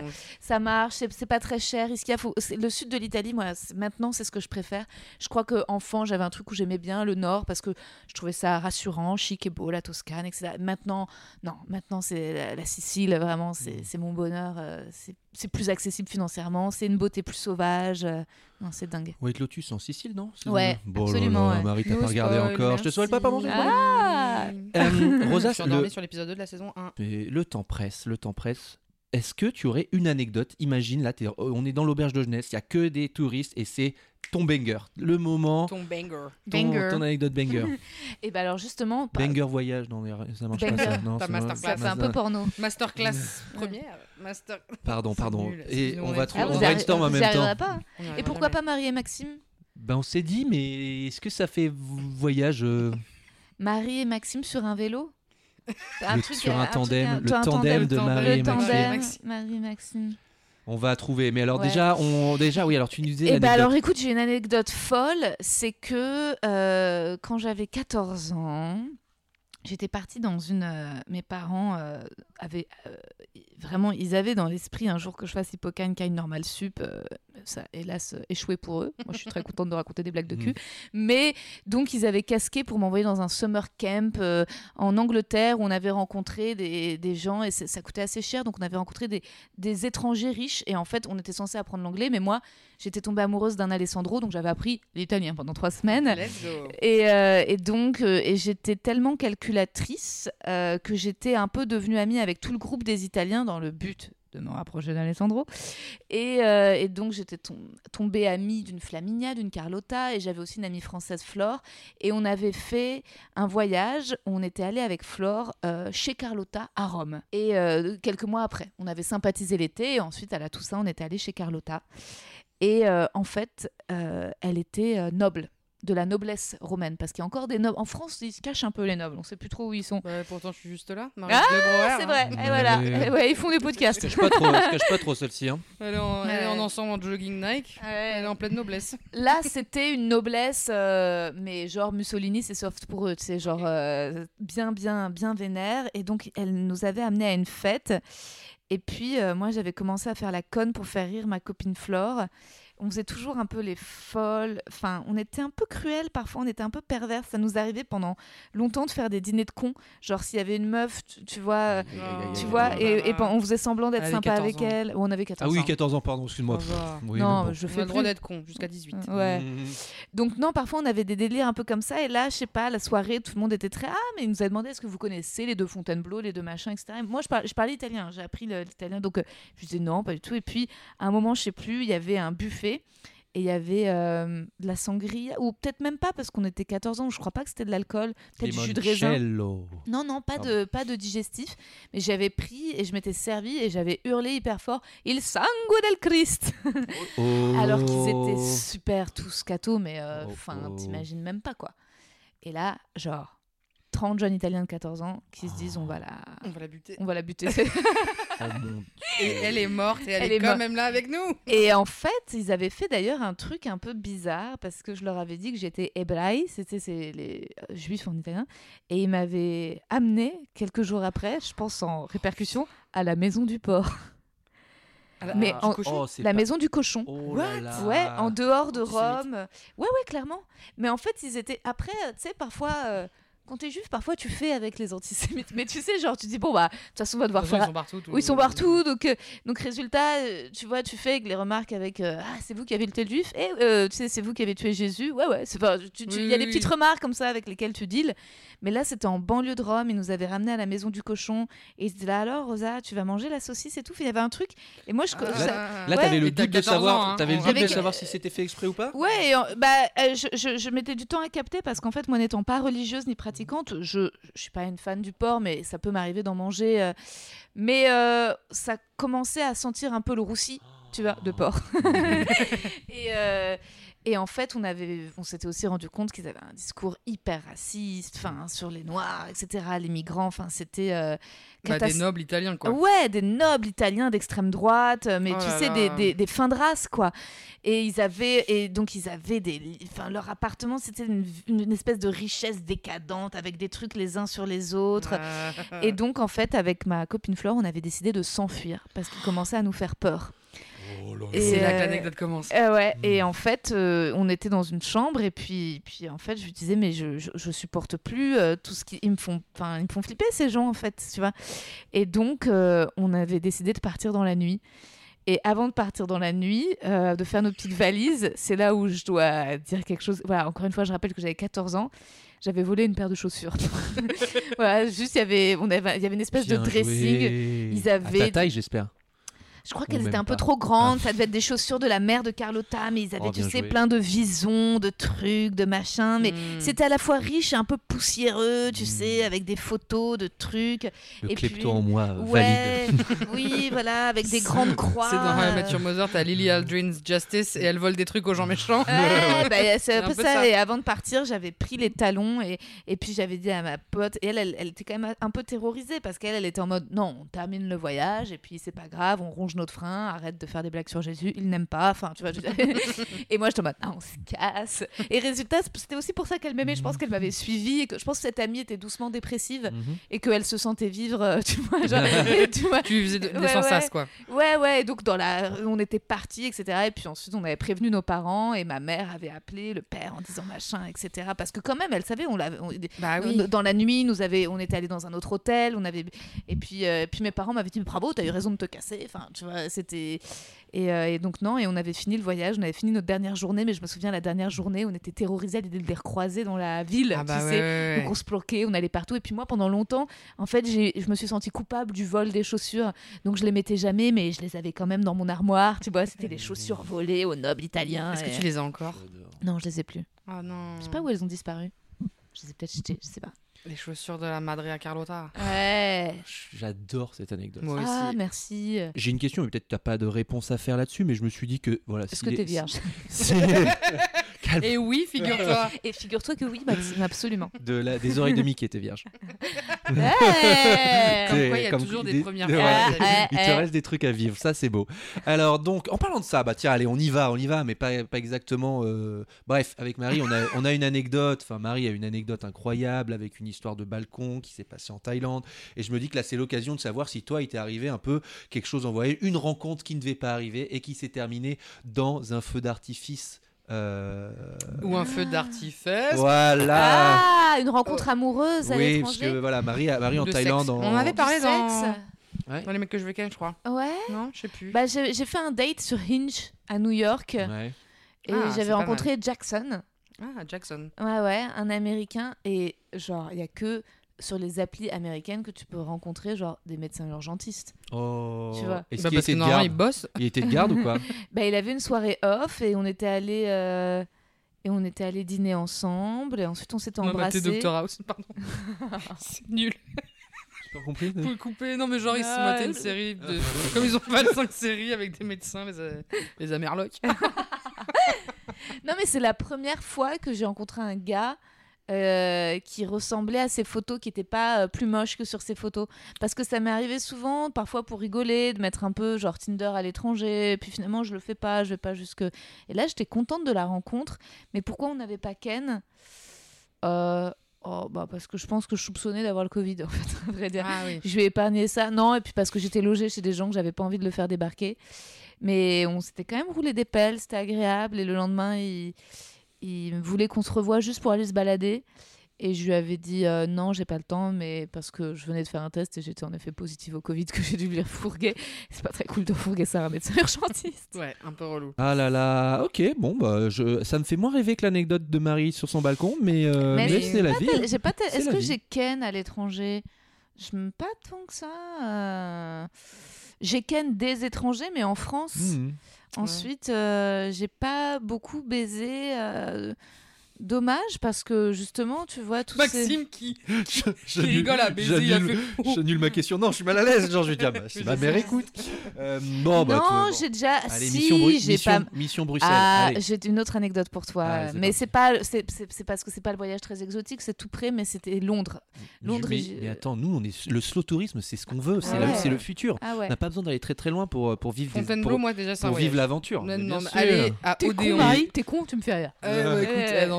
ça marche. C'est pas très cher. Ici, faut- le sud de l'Italie, moi, maintenant, c'est ce que je préfère. Je crois que enfant, j'avais un truc où j'aimais bien le nord parce que je trouvais ça rassurant, chic et beau, la Toscane, etc. Maintenant, non, maintenant c'est la, la Sicile, vraiment, c'est c'est mon bonheur. euh, c'est c'est plus accessible financièrement, c'est une beauté plus sauvage. euh, non, c'est dingue. White Lotus en Sicile, non Ouais, Bon, absolument, là là, ouais. Marie, t'as pas regardé spoil, encore. Je te souhaite pas pas manger. merci. Ah Euh, Rosa, Je suis endormi le, sur l'épisode 2 de la saison 1. Et le temps presse, le temps presse. Est-ce que tu aurais une anecdote? Imagine, là, t'es- on est dans l'auberge de jeunesse, il y a que des touristes et c'est ton banger. Le moment, Ton banger. ton, Banger. ton anecdote banger. Et ben alors justement, pas- banger voyage, non, ça marche pas Banger. ça. Non, Pas ça masterclass. ça fait un peu porno. Masterclass première. Master... Pardon, C'est pardon. Et on on va trop on bon. arri- brainstorm en même temps. pas. On Et pourquoi pas Marie et Maxime? Ben, on s'est dit, mais est-ce que ça fait voyage euh, Marie et Maxime sur un vélo? Un Le- truc, sur un truc, tandem, un- le un tandem de tandem, Marie et tandem, Maxime. Marie et Maxime. On va trouver. Mais alors Ouais. déjà, on déjà, oui. Alors tu nous disais Eh ben l'anecdote. alors écoute, j'ai une anecdote folle, c'est que euh, quand j'avais 14 ans, j'étais partie dans une... euh, mes parents euh, avaient... euh, vraiment, ils avaient dans l'esprit un jour que je fasse Hippocane, Kine Normal Sup. ça hélas échoué pour eux. Moi, je suis très contente de raconter des blagues de cul. Mm. Mais donc, ils avaient casqué pour m'envoyer dans un summer camp en Angleterre où on avait rencontré des, des gens et ça coûtait assez cher. Donc, on avait rencontré des, des étrangers riches et en fait, on était censé apprendre l'anglais. Mais moi, j'étais tombée amoureuse d'un Alessandro, donc j'avais appris l'italien pendant trois semaines. Let's go. Et, et donc, et j'étais tellement euh, que j'étais un peu devenue amie avec tout le groupe des Italiens dans le but de me rapprocher d'Alessandro. Et, euh, donc, j'étais tom- tombée amie d'une Flaminia, d'une Carlotta, et j'avais aussi une amie française, Flore. Et on avait fait un voyage, on était allé avec Flore euh, chez Carlotta à Rome. Et quelques mois après, on avait sympathisé l'été, et ensuite, à la Toussaint, on était allé chez Carlotta. Et en fait, elle était noble de la noblesse romaine, parce qu'il y a encore des nobles. En France, ils se cachent un peu les nobles, on sait plus trop où ils sont. Ouais, pourtant, je suis juste là. Marie Ah, C'est hein. vrai, et voilà, Ouais. Et ouais, ils font des Se podcasts. cache pas trop, se cache pas trop celle-ci. Hein. Elle est, en, elle est en ensemble en jogging Nike. Elle est en pleine noblesse. Là, c'était une noblesse, euh, mais genre Mussolini, c'est soft pour eux, c'est genre euh, bien, bien, bien vénère. Et donc, elle nous avait amené à une fête. Et puis, euh, moi, j'avais commencé à faire la conne pour faire rire ma copine Flore. On faisait toujours un peu les folles. Enfin, on était un peu cruel parfois, on était un peu pervers. Ça nous arrivait pendant longtemps de faire des dîners de cons. Genre, s'il y avait une meuf, tu, tu vois, tu vois, et, on faisait semblant d'être sympa 14 avec ans. elle. Ou on avait 14 Ah oui, ans. 14 ans, pardon, excuse-moi. Oui, non, bon. je On fais a le droit d'être con jusqu'à 18. Ouais. Donc non, parfois on avait des délires un peu comme ça. Et là, je sais pas, la soirée, tout le monde était très ah, mais il nous a demandé est-ce que vous connaissez les deux Fontainebleau, les deux machins, etc. Et moi, je, par- je parlais italien, j'ai appris l'italien, donc euh, je disais non, pas du tout. Et puis à un moment, je sais plus, il y avait un buffet. Et il y avait euh, de la sangria, ou peut-être même pas parce qu'on était 14 ans, je crois pas que c'était de l'alcool, peut-être du jus de raisin. Non, non, pas de, pas de digestif. Mais j'avais pris et je m'étais servi et j'avais hurlé hyper fort Il sangue del Christ Oh. alors qu'ils étaient super tous cathos, mais euh, Oh, enfin, oh. t'imagines même pas quoi. Et là, genre, 30 jeunes italiens de 14 ans qui se disent on va la, On va la buter. on va la buter. Oh Et elle est morte et elle, Elle est, est quand morte. même là avec nous. Et en fait, ils avaient fait d'ailleurs un truc un peu bizarre parce que je leur avais dit que j'étais hébraï, c'était c'est les euh, juifs en italien, et ils m'avaient amené quelques jours après, je pense en répercussion, à la maison du porc. Mais Ah, en- du cochon. Oh, c'est La pas- maison du cochon. Oh là là. Ouais, en dehors de. Rome. Ouais, ouais, clairement. Mais en fait, ils étaient. Après, tu sais, parfois, euh, quand t'es juif, parfois tu fais avec les antisémites. Mais tu sais, genre, tu dis, bon, bah, de toute façon, on va De devoir faire. ils sont partout. tout- Oui, ils sont partout. Donc, euh, donc résultat, euh, tu vois, tu fais avec les remarques avec euh, Ah, c'est vous qui avez le tel juif. Et euh, tu sais, c'est vous qui avez tué Jésus. Ouais, ouais. c'est pas- tu- tu- Il y a Oui, des oui, petites remarques comme ça avec lesquelles tu deals. Mais là, c'était en banlieue de Rome. Ils nous avaient ramenés à la maison du cochon. Et ils se disaient là, alors, Rosa, tu vas manger la saucisse et tout? Il y avait un truc. Et moi, je. Ah, ça- ah, Là, Ouais. t'avais le doute de 14 savoir, ans, hein. t'avais le On- doute de savoir si c'était fait exprès ou pas? Ouais, et en- bah, je, je- je mettais du temps à capter parce qu'en fait, moi n'étant pas religieuse ni pratiquante, je je suis pas une fan du porc, mais ça peut m'arriver d'en manger. euh, mais euh, ça commençait à sentir un peu le roussi, tu vois, de porc. et, euh, Et en fait, on avait, on s'était aussi rendu compte qu'ils avaient un discours hyper raciste, enfin sur les noirs, etc., les migrants. Enfin, c'était Bah, des nobles italiens, quoi. Ouais, des nobles italiens d'extrême droite, euh, mais Oh tu sais, des, des, des fins de race, quoi. Et ils avaient, et donc ils avaient des, enfin leur appartement, c'était une, une espèce de richesse décadente avec des trucs les uns sur les autres. Euh, Et donc, en fait, avec ma copine Flore, on avait décidé de s'enfuir parce qu'ils commençaient à nous faire peur. Et, c'est là que euh, l'anecdote commence. Euh, ouais, et en fait, euh, on était dans une chambre et puis, puis en fait, je lui disais mais je, je, je supporte plus euh, tout ce qui ils me font, enfin ils me font flipper ces gens en fait, tu vois. Et donc, euh, on avait décidé de partir dans la nuit. Et avant de partir dans la nuit, euh, de faire nos petites valises, c'est là où je dois dire quelque chose. Voilà, encore une fois, je rappelle que j'avais 14 ans. J'avais volé une paire de chaussures. voilà, juste il y avait, on avait, il y avait une espèce de dressing. joué. Ils À avaient ta taille, j'espère. Je crois qu'elles étaient un peu trop grandes. Ça devait être des chaussures de la mère de Carlotta, mais ils avaient, Oh, tu sais, joué. plein de visons, de trucs, de machins. Mais Hmm. c'était à la fois riche et un peu poussiéreux, tu Mm. sais, avec des photos de trucs. Le Et klepto puis- en moi euh, valide. Oui, voilà, avec des grandes croix. C'est dans euh, Your Mother, t'as Lily Aldrin's Justice et elle vole des trucs aux gens méchants. Ouais, bah, c'est un un peu peu ça. ça. Et avant de partir, j'avais pris les talons et, et puis j'avais dit à ma pote, et elle, elle, elle était quand même un peu terrorisée parce qu'elle, elle était en mode non, on termine le voyage et puis c'est pas grave, on ronge notre frein, arrête de faire des blagues sur Jésus, il n'aime pas. Enfin, tu vois. je- et moi, je en mode ah, on se casse. Et résultat, c'était aussi pour ça qu'elle m'aimait. Je pense qu'elle m'avait suivie et que je pense que cette amie était doucement dépressive Mhm. et qu'elle se sentait vivre, euh, tu vois. Genre, et tu vois, Tu faisais de- des Ouais, sans ouais. quoi. Ouais, ouais, et donc dans la... on était partis, etc. Et puis ensuite, on avait prévenu nos parents et ma mère avait appelé le père en disant machin, etc. Parce que quand même, elle savait, on l'avait... Bah Dans la nuit, nous avait... on était allés dans un autre hôtel, on avait... Et puis, euh, puis mes parents m'avaient dit bravo, t'as eu raison de te casser. Enfin, tu vois, c'était... Et, euh, et donc non, et on avait fini le voyage, on avait fini notre dernière journée, mais je me souviens, la dernière journée, on était terrorisés à l'idée de les recroiser dans la ville, Ah tu bah sais. ouais, ouais, Donc on se bloquait, on allait partout. Et puis moi, pendant longtemps, en fait, je me suis sentie coupable du vol des chaussures. Donc je les mettais jamais, mais je les avais quand même dans mon armoire. Tu vois, c'était les chaussures volées aux nobles italiens. Est-ce que tu les as encore? Non, je les ai plus. Ah non. Je sais pas où elles ont disparu. Je les ai peut-être jetées, je sais pas. Les chaussures de la Madre à Carlotta. Ouais. J'adore cette anecdote. Moi aussi. Ah, merci. J'ai une question, mais peut-être t'as pas de réponse à faire là-dessus, mais je me suis dit que voilà. Est-ce que t'es vierge Calme. Et oui, figure-toi. Et figure-toi que oui, Maxime, absolument. De la... des oreilles de Mickey, t'es vierge. Ouais. Comme quoi, il y a Comme- toujours des des- premières. Ah, ah, Il te ah. reste des trucs à vivre, ça c'est beau. Alors donc, en parlant de ça, bah tiens, allez, on y va, on y va, mais pas, pas exactement. euh, Bref, avec Marie, on a, on a une anecdote. Enfin, Marie a une anecdote incroyable avec une histoire de balcon qui s'est passée en Thaïlande. Et je me dis que là, c'est l'occasion de savoir si toi, il t'est arrivé un peu quelque chose en voyage, une rencontre qui ne devait pas arriver et qui s'est terminée dans un feu d'artifice. Euh, Ou un feu d'artifice. Voilà. Ah, une rencontre amoureuse à oui, parce que voilà, Marie, a- Marie en de Thaïlande. sexe. en- On avait parlé dans... sexe. dans les mecs que je veux ken, je crois. Ouais. Non, je sais plus. Bah, j'ai j'ai fait un date sur Hinge à New York Ouais. et Ah, c'est j'avais pas rencontré Jackson. Ah, Jackson. Ouais, ouais, un américain. Et genre, il y a que sur les applis américaines que tu peux rencontrer genre des médecins urgentistes. Oh. Tu vois. Est-ce Bah, qu'il parce que normalement, garde il bosse. Il était de garde ou quoi Bah, il avait une soirée off et on était allés euh, et on était allés dîner ensemble et ensuite on s'était On a maté embrassés. Doctor House, pardon. C'est nul. J'ai pas compris. Vous pouvez couper. Non, mais genre, ils se Ah, matés une série. De... Comme ils ont fait 5 séries avec des médecins, les, euh, les Amerlocs. Non, mais c'est la première fois que j'ai rencontré un gars euh, qui ressemblait à ses photos, qui n'était pas euh, plus moche que sur ses photos. Parce que ça m'est arrivé souvent, parfois pour rigoler, de mettre un peu genre Tinder à l'étranger, et puis finalement je le fais pas, je vais pas jusque. Et là, j'étais contente de la rencontre, mais pourquoi on n'avait pas Ken? Euh, oh, bah Parce que je pense que je soupçonnais d'avoir le Covid, en fait, à vrai dire. Ah oui. Je lui ai épargné ça. Non, et puis parce que j'étais logée chez des gens que j'avais pas envie de le faire débarquer. Mais on s'était quand même roulé des pelles, c'était agréable. Et le lendemain, il, il voulait qu'on se revoie juste pour aller se balader. Et je lui avais dit euh, non, j'ai pas le temps, mais parce que je venais de faire un test et j'étais en effet positive au Covid, que j'ai dû lui fourguer. C'est pas très cool de fourguer ça à un médecin urgentiste. Ouais, un peu relou. Ah là là, ok, bon, bah, je... ça me fait moins rêver que l'anecdote de Marie sur son balcon, mais, euh, Mais mais j'ai c'est la vie. tel- j'ai pas tel- Est-ce que j'ai Ken à l'étranger? Je me pas tant que ça. euh. J'ai Ken des étrangers, mais en France. Mhm. Ensuite, euh, j'ai pas beaucoup baisé euh, Dommage parce que justement, tu vois, tout ces... Maxime qui, qui J'annule- rigole à baiser, j'annule- fait. J'annule ma question. Non, je suis mal à l'aise. Genre, je vais dire, bah, si ma mère écoute. Euh, bon, bah, non, j'ai déjà. Allez, si, mission, Bru- j'ai mission, pas. mission Bruxelles. Ah, j'ai une autre anecdote pour toi, c'est mais c'est pas, c'est parce que c'est pas le voyage très exotique, c'est tout près, mais c'était Londres. Londres, mais, j'ai- mais attends, nous, on est le slow tourisme, c'est ce qu'on veut, c'est Ah ouais. le futur. Ah ouais. On n'a pas besoin d'aller très très loin pour, pour vivre, Fontainebleau, pour, moi déjà, un pour vivre l'aventure. Non, Mais non, mais allez à T'es con, Odéon. Marie T'es con, tu me fais rire.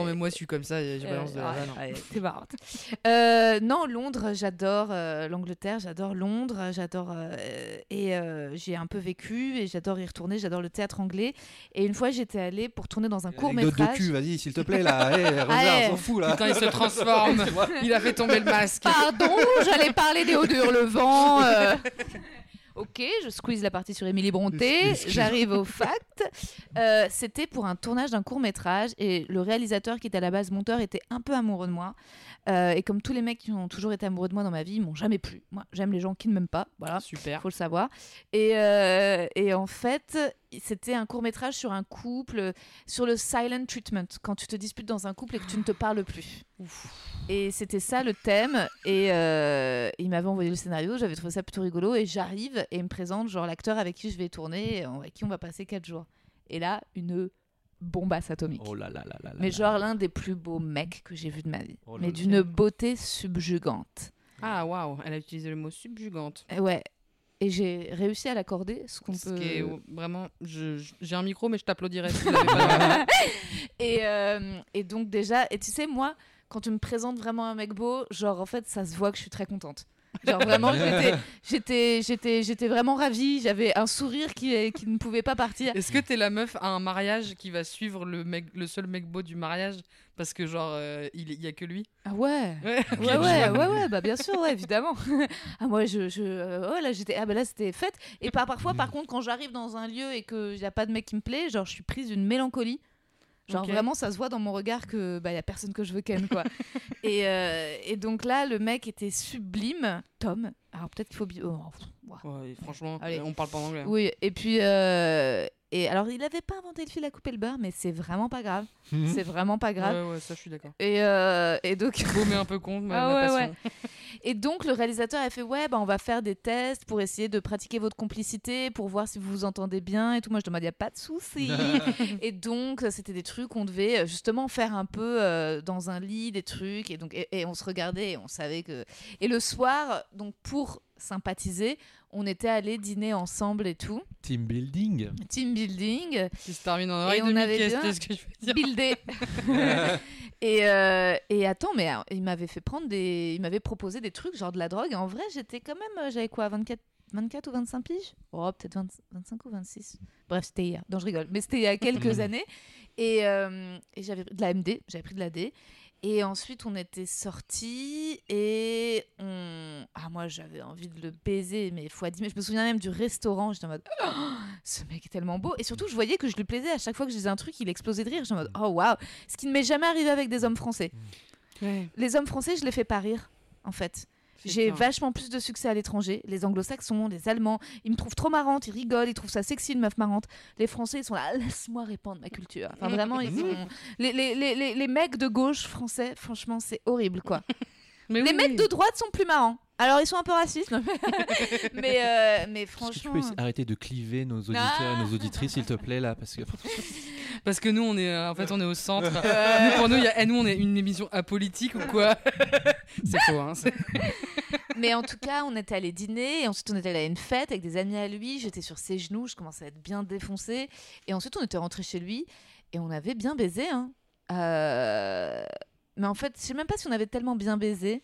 Euh, eh, mais moi je suis comme ça, je balance de la Euh, vanne. t'es marrante. Euh, non, Londres, j'adore euh, l'Angleterre, j'adore Londres, j'adore euh, et euh, j'ai un peu vécu et j'adore y retourner, j'adore le théâtre anglais. Et une fois, j'étais allée pour tourner dans un court Anecdote de métrage. cul, vas-y, s'il te plaît, là. Hey, Rosa, Allez. on s'en fout, là. Putain, il se transforme. Il a fait tomber le masque. Pardon, j'allais parler des hauts de Hurlevent. Ok, je squeeze la partie sur Émilie Bronté. J'arrive au fact. Euh, C'était pour un tournage d'un court métrage et le réalisateur qui était à la base monteur était un peu amoureux de moi. Euh, et comme tous les mecs qui ont toujours été amoureux de moi dans ma vie, ils m'ont jamais plu. Moi, j'aime les gens qui ne m'aiment pas. Voilà. Super. faut le savoir. Et, euh, et en fait, c'était un court métrage sur un couple, sur le silent treatment, quand tu te disputes dans un couple et que tu ne te parles plus. Et c'était ça le thème. Et euh, il m'avait envoyé le scénario, j'avais trouvé ça plutôt rigolo. Et j'arrive et il me présente genre l'acteur avec qui je vais tourner, et avec qui on va passer 4 jours. Et là, une bombasse atomique. Oh là là là là là Mais genre l'un des plus beaux mecs que j'ai vu de ma vie. Oh là Mais d'une beauté subjugante. Ah waouh, elle a utilisé le mot subjugante. Ouais. Et j'ai réussi à l'accorder, ce qu'on peut. qui est vraiment, j'ai un micro, mais je t'applaudirais. si et, euh, et donc déjà, et tu sais, moi, quand tu me présentes vraiment un mec beau, genre en fait, ça se voit que je suis très contente. Genre vraiment, j'étais- j'étais, j'étais, j'étais vraiment ravie. J'avais un sourire qui, qui ne pouvait pas partir. Est-ce que t'es la meuf à un mariage qui va suivre le mec, le seul mec beau du mariage parce que genre euh, il, y a que lui? Ah ouais. Ouais. Ouais, ouais, ouais, ouais, bah bien sûr, ouais, évidemment. ah, moi, je. je euh, ouais, là, j'étais. Ah, bah là, c'était fête. Et par, parfois, par contre, quand j'arrive dans un lieu et qu'il n'y a pas de mec qui me plaît, genre, je suis prise d'une mélancolie. Genre, vraiment, ça se voit dans mon regard que bah, y a personne que je veux ken, quoi. et, euh, et donc là, le mec était sublime. Tom. Alors, peut-être qu'il faut. bi- oh. Ouais, franchement, Allez. on parle pas en anglais. hein. Oui, et puis. euh, Et alors, il n'avait pas inventé le fil à couper le beurre, mais c'est vraiment pas grave. Mhm. C'est vraiment pas grave. Ouais, ouais, ça je suis d'accord. Et, euh, et donc. Beau mais un peu con, ma, Ah ma ouais, passion. Et donc le réalisateur a fait ouais bah on va faire des tests pour essayer de pratiquer votre complicité pour voir si vous vous entendez bien et tout. Moi je demande il y a pas de souci. et donc c'était des trucs on devait euh, justement faire un peu euh, dans un lit des trucs et donc et, et on se regardait et on savait que et le soir donc pour sympathiser on était allés dîner ensemble et tout Team building. team building Qui se termine en oreille on de avait Mickey, bien- ce que je veux dire. buildé. et, euh, et attends, mais euh, il m'avait fait prendre des. Il m'avait proposé des trucs, genre de la drogue. Et en vrai, j'étais quand même. euh, J'avais quoi, 24, 24 ou 25 piges Oh, peut-être 20 25 ou 26. Bref, c'était hier. Non, je rigole. Mais c'était il y a quelques années. Et, euh, et j'avais pris de la MD. J'avais pris de la D. Et ensuite, on était sortis et on. Ah, moi, j'avais envie de le baiser, mais fois 10. Mais je me souviens même du restaurant. J'étais en mode. Oh, ce mec est tellement beau. Et surtout, je voyais que je lui plaisais. À chaque fois que je disais un truc, il explosait de rire. J'étais en mode. Oh, waouh. Ce qui ne m'est jamais arrivé avec des hommes français. Ouais, Les hommes français, je les fais pas rire, en fait. J'ai vachement plus de succès à l'étranger. Les anglo-saxons, les allemands, ils me trouvent trop marrante, ils rigolent, ils trouvent ça sexy une meuf marrante. Les français, ils sont là, laisse-moi répandre ma culture. Enfin, vraiment, ils sont. Les, les, les, les, mecs de gauche français, franchement, c'est horrible, quoi. Mais les oui, mecs de droite sont plus marrants. Alors, ils sont un peu racistes, mais, euh, mais Est-ce que tu franchement. peux arrêter de cliver nos auditeurs et nos auditrices, s'il te plaît, là Parce que Parce que nous, on est, euh, en fait, on est au centre. Nous, pour nous, il y a, eh, nous, on est une émission apolitique ou quoi? C'est faux, hein. Mais en tout cas, on était allé dîner, et ensuite on était allé à une fête avec des amis à lui. J'étais sur ses genoux, je commençais à être bien défoncée. Et ensuite, on était rentré chez lui et on avait bien baisé. Hein. Euh, Mais en fait, je sais même pas si on avait tellement bien baisé.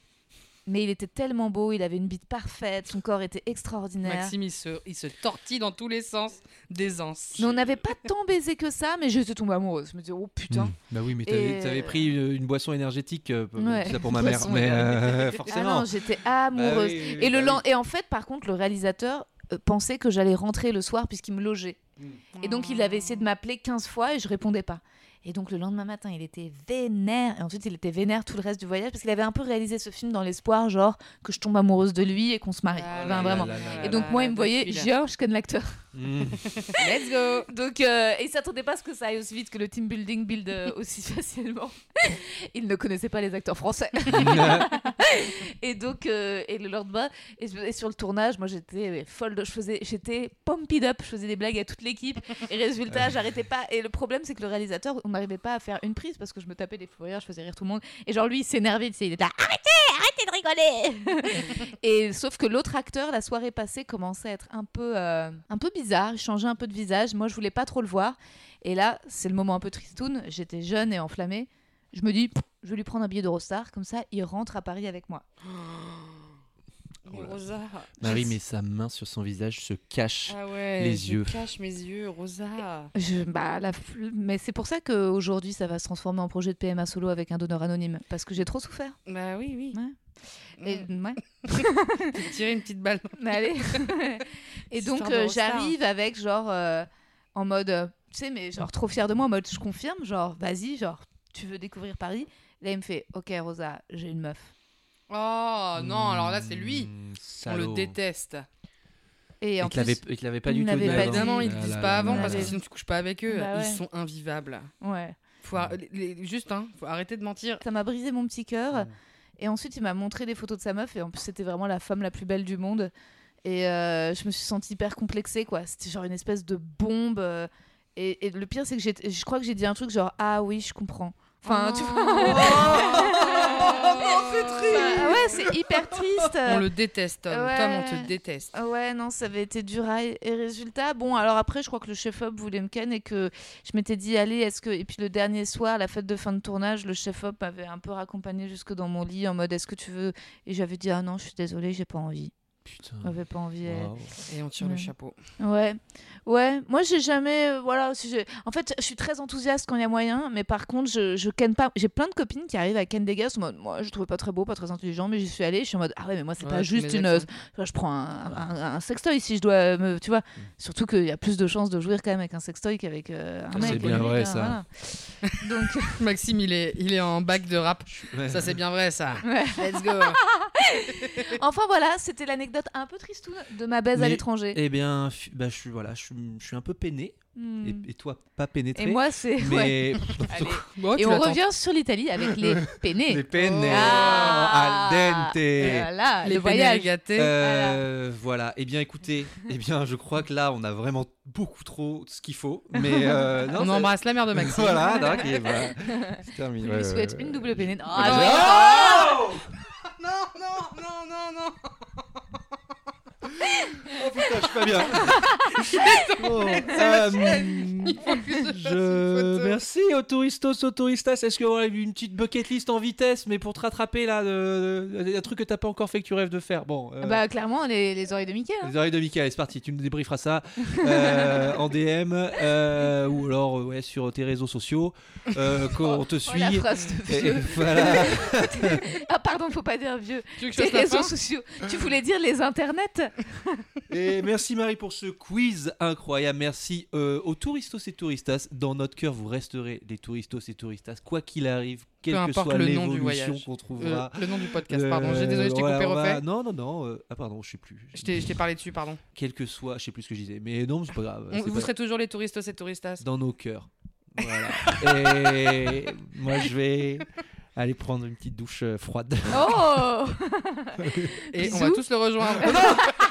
Mais il était tellement beau, il avait une bite parfaite, son corps était extraordinaire. Maxime, il se, il se tortille dans tous les sens d'aisance. Mais on n'avait pas tant baisé que ça, mais j'étais tombée amoureuse. Je me disais, oh putain. Hmm. Bah oui, mais t'avais Et- t'avais pris une, une boisson énergétique, euh, Ouais, c'est ça pour ma mère, mais euh, Ah forcément. non, j'étais Bah amoureuse. oui, oui, Et, le bah oui. et en fait, par contre, le réalisateur euh, pensait que j'allais rentrer le soir puisqu'il me logeait. Et donc, il avait essayé de m'appeler 15 fois et je répondais pas. Et donc, le lendemain matin, il était vénère. Et ensuite, il était vénère tout le reste du voyage parce qu'il avait un peu réalisé ce film dans l'espoir, genre, que je tombe amoureuse de lui et qu'on se marie. Ah Enfin, vraiment. là là là Et donc, moi, il me voyait. Jean, je connais l'acteur. Hmm. Let's go Donc, euh, et il s'attendait pas à ce que ça aille aussi vite, que le team building build euh, aussi facilement. il ne connaissait pas les acteurs français. et donc, euh, et le lendemain, et, et sur le tournage, moi j'étais folle, de, je faisais, j'étais pumped up, je faisais des blagues à toute l'équipe. Et résultat, j'arrêtais pas. Et le problème, c'est que le réalisateur, n'arrivait pas à faire une prise parce que je me tapais des fous rires, je faisais rire tout le monde. Et genre lui, il s'énervait, il était là, arrêtez, arrêtez de rigoler. et sauf que l'autre acteur, la soirée passée, commençait à être un peu, euh, un peu bizarre, il changeait un peu de visage. Moi, je voulais pas trop le voir. Et là, c'est le moment un peu tristoun. J'étais jeune et enflammée. Je me dis, je vais lui prendre un billet d'Eurostar, comme ça, il rentre à Paris avec moi. Oh, Rosa. Marie met sa main sur son visage, se cache. Ah ouais, les je yeux. cache mes yeux, Rosa. Je, bah, la mais c'est pour ça qu'aujourd'hui, ça va se transformer en projet de PMA solo avec un donneur anonyme, parce que j'ai trop souffert. Bah oui, oui. Ouais. Et, Mm. ouais. T'as tiré une petite balle. Mais allez. et donc, euh, j'arrive avec genre, euh, en mode, euh, tu sais, mais genre trop fière de moi, en mode, je confirme, genre, vas-y, genre, tu veux découvrir Paris? Là, il me fait, ok, Rosa, j'ai une meuf. Oh non, alors là, c'est lui. Mmh, On le salaud. déteste. Et Et en l'avait- plus, et te l'avait pas il du tout l'avait dit pas avant. dit. Évidemment, ils le Ah disent là pas là avant là parce là. que sinon tu couches pas avec eux. Bah ouais. Ils sont invivables. ouais. Faut ar- les- les- juste, hein, faut arrêter de mentir. Ça m'a brisé mon petit cœur. Et ensuite, il m'a montré des photos de sa meuf. Et en plus, c'était vraiment la femme la plus belle du monde. Et euh, je me suis sentie hyper complexée, quoi. C'était genre une espèce de bombe. euh, Et, et le pire, c'est que j'ai- je crois que j'ai dit un truc genre Ah oui, je comprends. Enfin, Oh tu vois. Oh, c'est triste. Ouais, c'est hyper triste. On le déteste, Tom. Ouais. Tom, on te déteste. Ouais, non, ça avait été dur. Et résultat, bon, alors après, je crois que le chef-op voulait me ken et que je m'étais dit, allez, est-ce que. Et puis le dernier soir, la fête de fin de tournage, le chef-op m'avait un peu raccompagné jusque dans mon lit en mode, est-ce que tu veux? Et j'avais dit, ah non, je suis désolée, j'ai pas envie. Putain. J'avais pas envie. Et on tire le chapeau. Ouais, ouais. Moi, j'ai jamais, euh, voilà. En fait, je suis très enthousiaste quand il y a moyen, mais par contre, je, je ken pas. J'ai plein de copines qui arrivent à ken des gars en mode, moi, je trouvais pas très beau, pas très intelligent, mais j'y suis allée. Je suis en mode, ah ouais, mais moi, c'est Ouais, pas juste une. Enfin, je prends un, un, un sextoy si je dois me, tu vois. Surtout qu'il y a plus de chances de jouir quand même avec un sextoy qu'avec euh, un Ça, mec. c'est bien vrai, ça. voilà. Donc, Maxime, il est, il est en bac de rap. Ouais. Ça, c'est bien vrai, ça. ouais. Let's go. enfin voilà, c'était l'anecdote un peu tristoune de ma baise à l'étranger. Eh bien, bah, je suis voilà, je suis, je suis un peu peiné. Hmm. Et, et toi, pas pénétré. Et moi, c'est. mais Et on revient sur l'Italie avec les penne. les penne Ah. al dente. Voilà, Les le voyage. gâtés. Euh, voilà. Eh bien, écoutez, eh bien, je crois que là, on a vraiment beaucoup trop ce qu'il faut. Mais euh, non, on embrasse la mère de Maxime. Voilà, d'accord, voilà. C'est terminé. Je lui souhaite une double penne. Ah, Ah, Non, non, non, non, non. Oh putain, je suis pas bien. Bon, euh, faut que je. Merci aux touristos, aux touristas. Est-ce qu'on aurait une petite bucket list en vitesse, mais pour te rattraper là, de, de- un truc que t'as pas encore fait que tu rêves de faire? Bon. euh, Bah clairement les, les oreilles de Mickey. hein. Les oreilles de Mickey, allez, c'est parti, tu me débrieferas ça euh, en DM euh, ou alors euh, ouais, sur tes réseaux sociaux euh, quand on te Oh, suit. la phrase de Et- vieux. voilà. Ah pardon, faut pas dire vieux. Tu veux que je Tes fasse la réseaux fin? sociaux. Tu voulais dire les internets? Et merci Marie pour ce quiz incroyable. Merci euh, aux touristos et touristas. Dans notre cœur, vous resterez des touristos et touristas, quoi qu'il arrive, quelle que importe soit le nom du l'évolution voyage. qu'on Euh, trouvera. le nom du podcast, pardon. J'ai désolé, je t'ai Euh, coupé, va- refait. Non, non, non. euh, ah pardon, je sais plus. Je t'ai parlé dessus, pardon. Quel que soit, je sais plus ce que je disais. Mais non, c'est pas grave. On- vous pas- serez toujours les touristos et touristas. dans nos cœurs. Voilà. Et moi, je vais aller prendre une petite douche euh, froide. Oh Et on va tous le rejoindre. oh,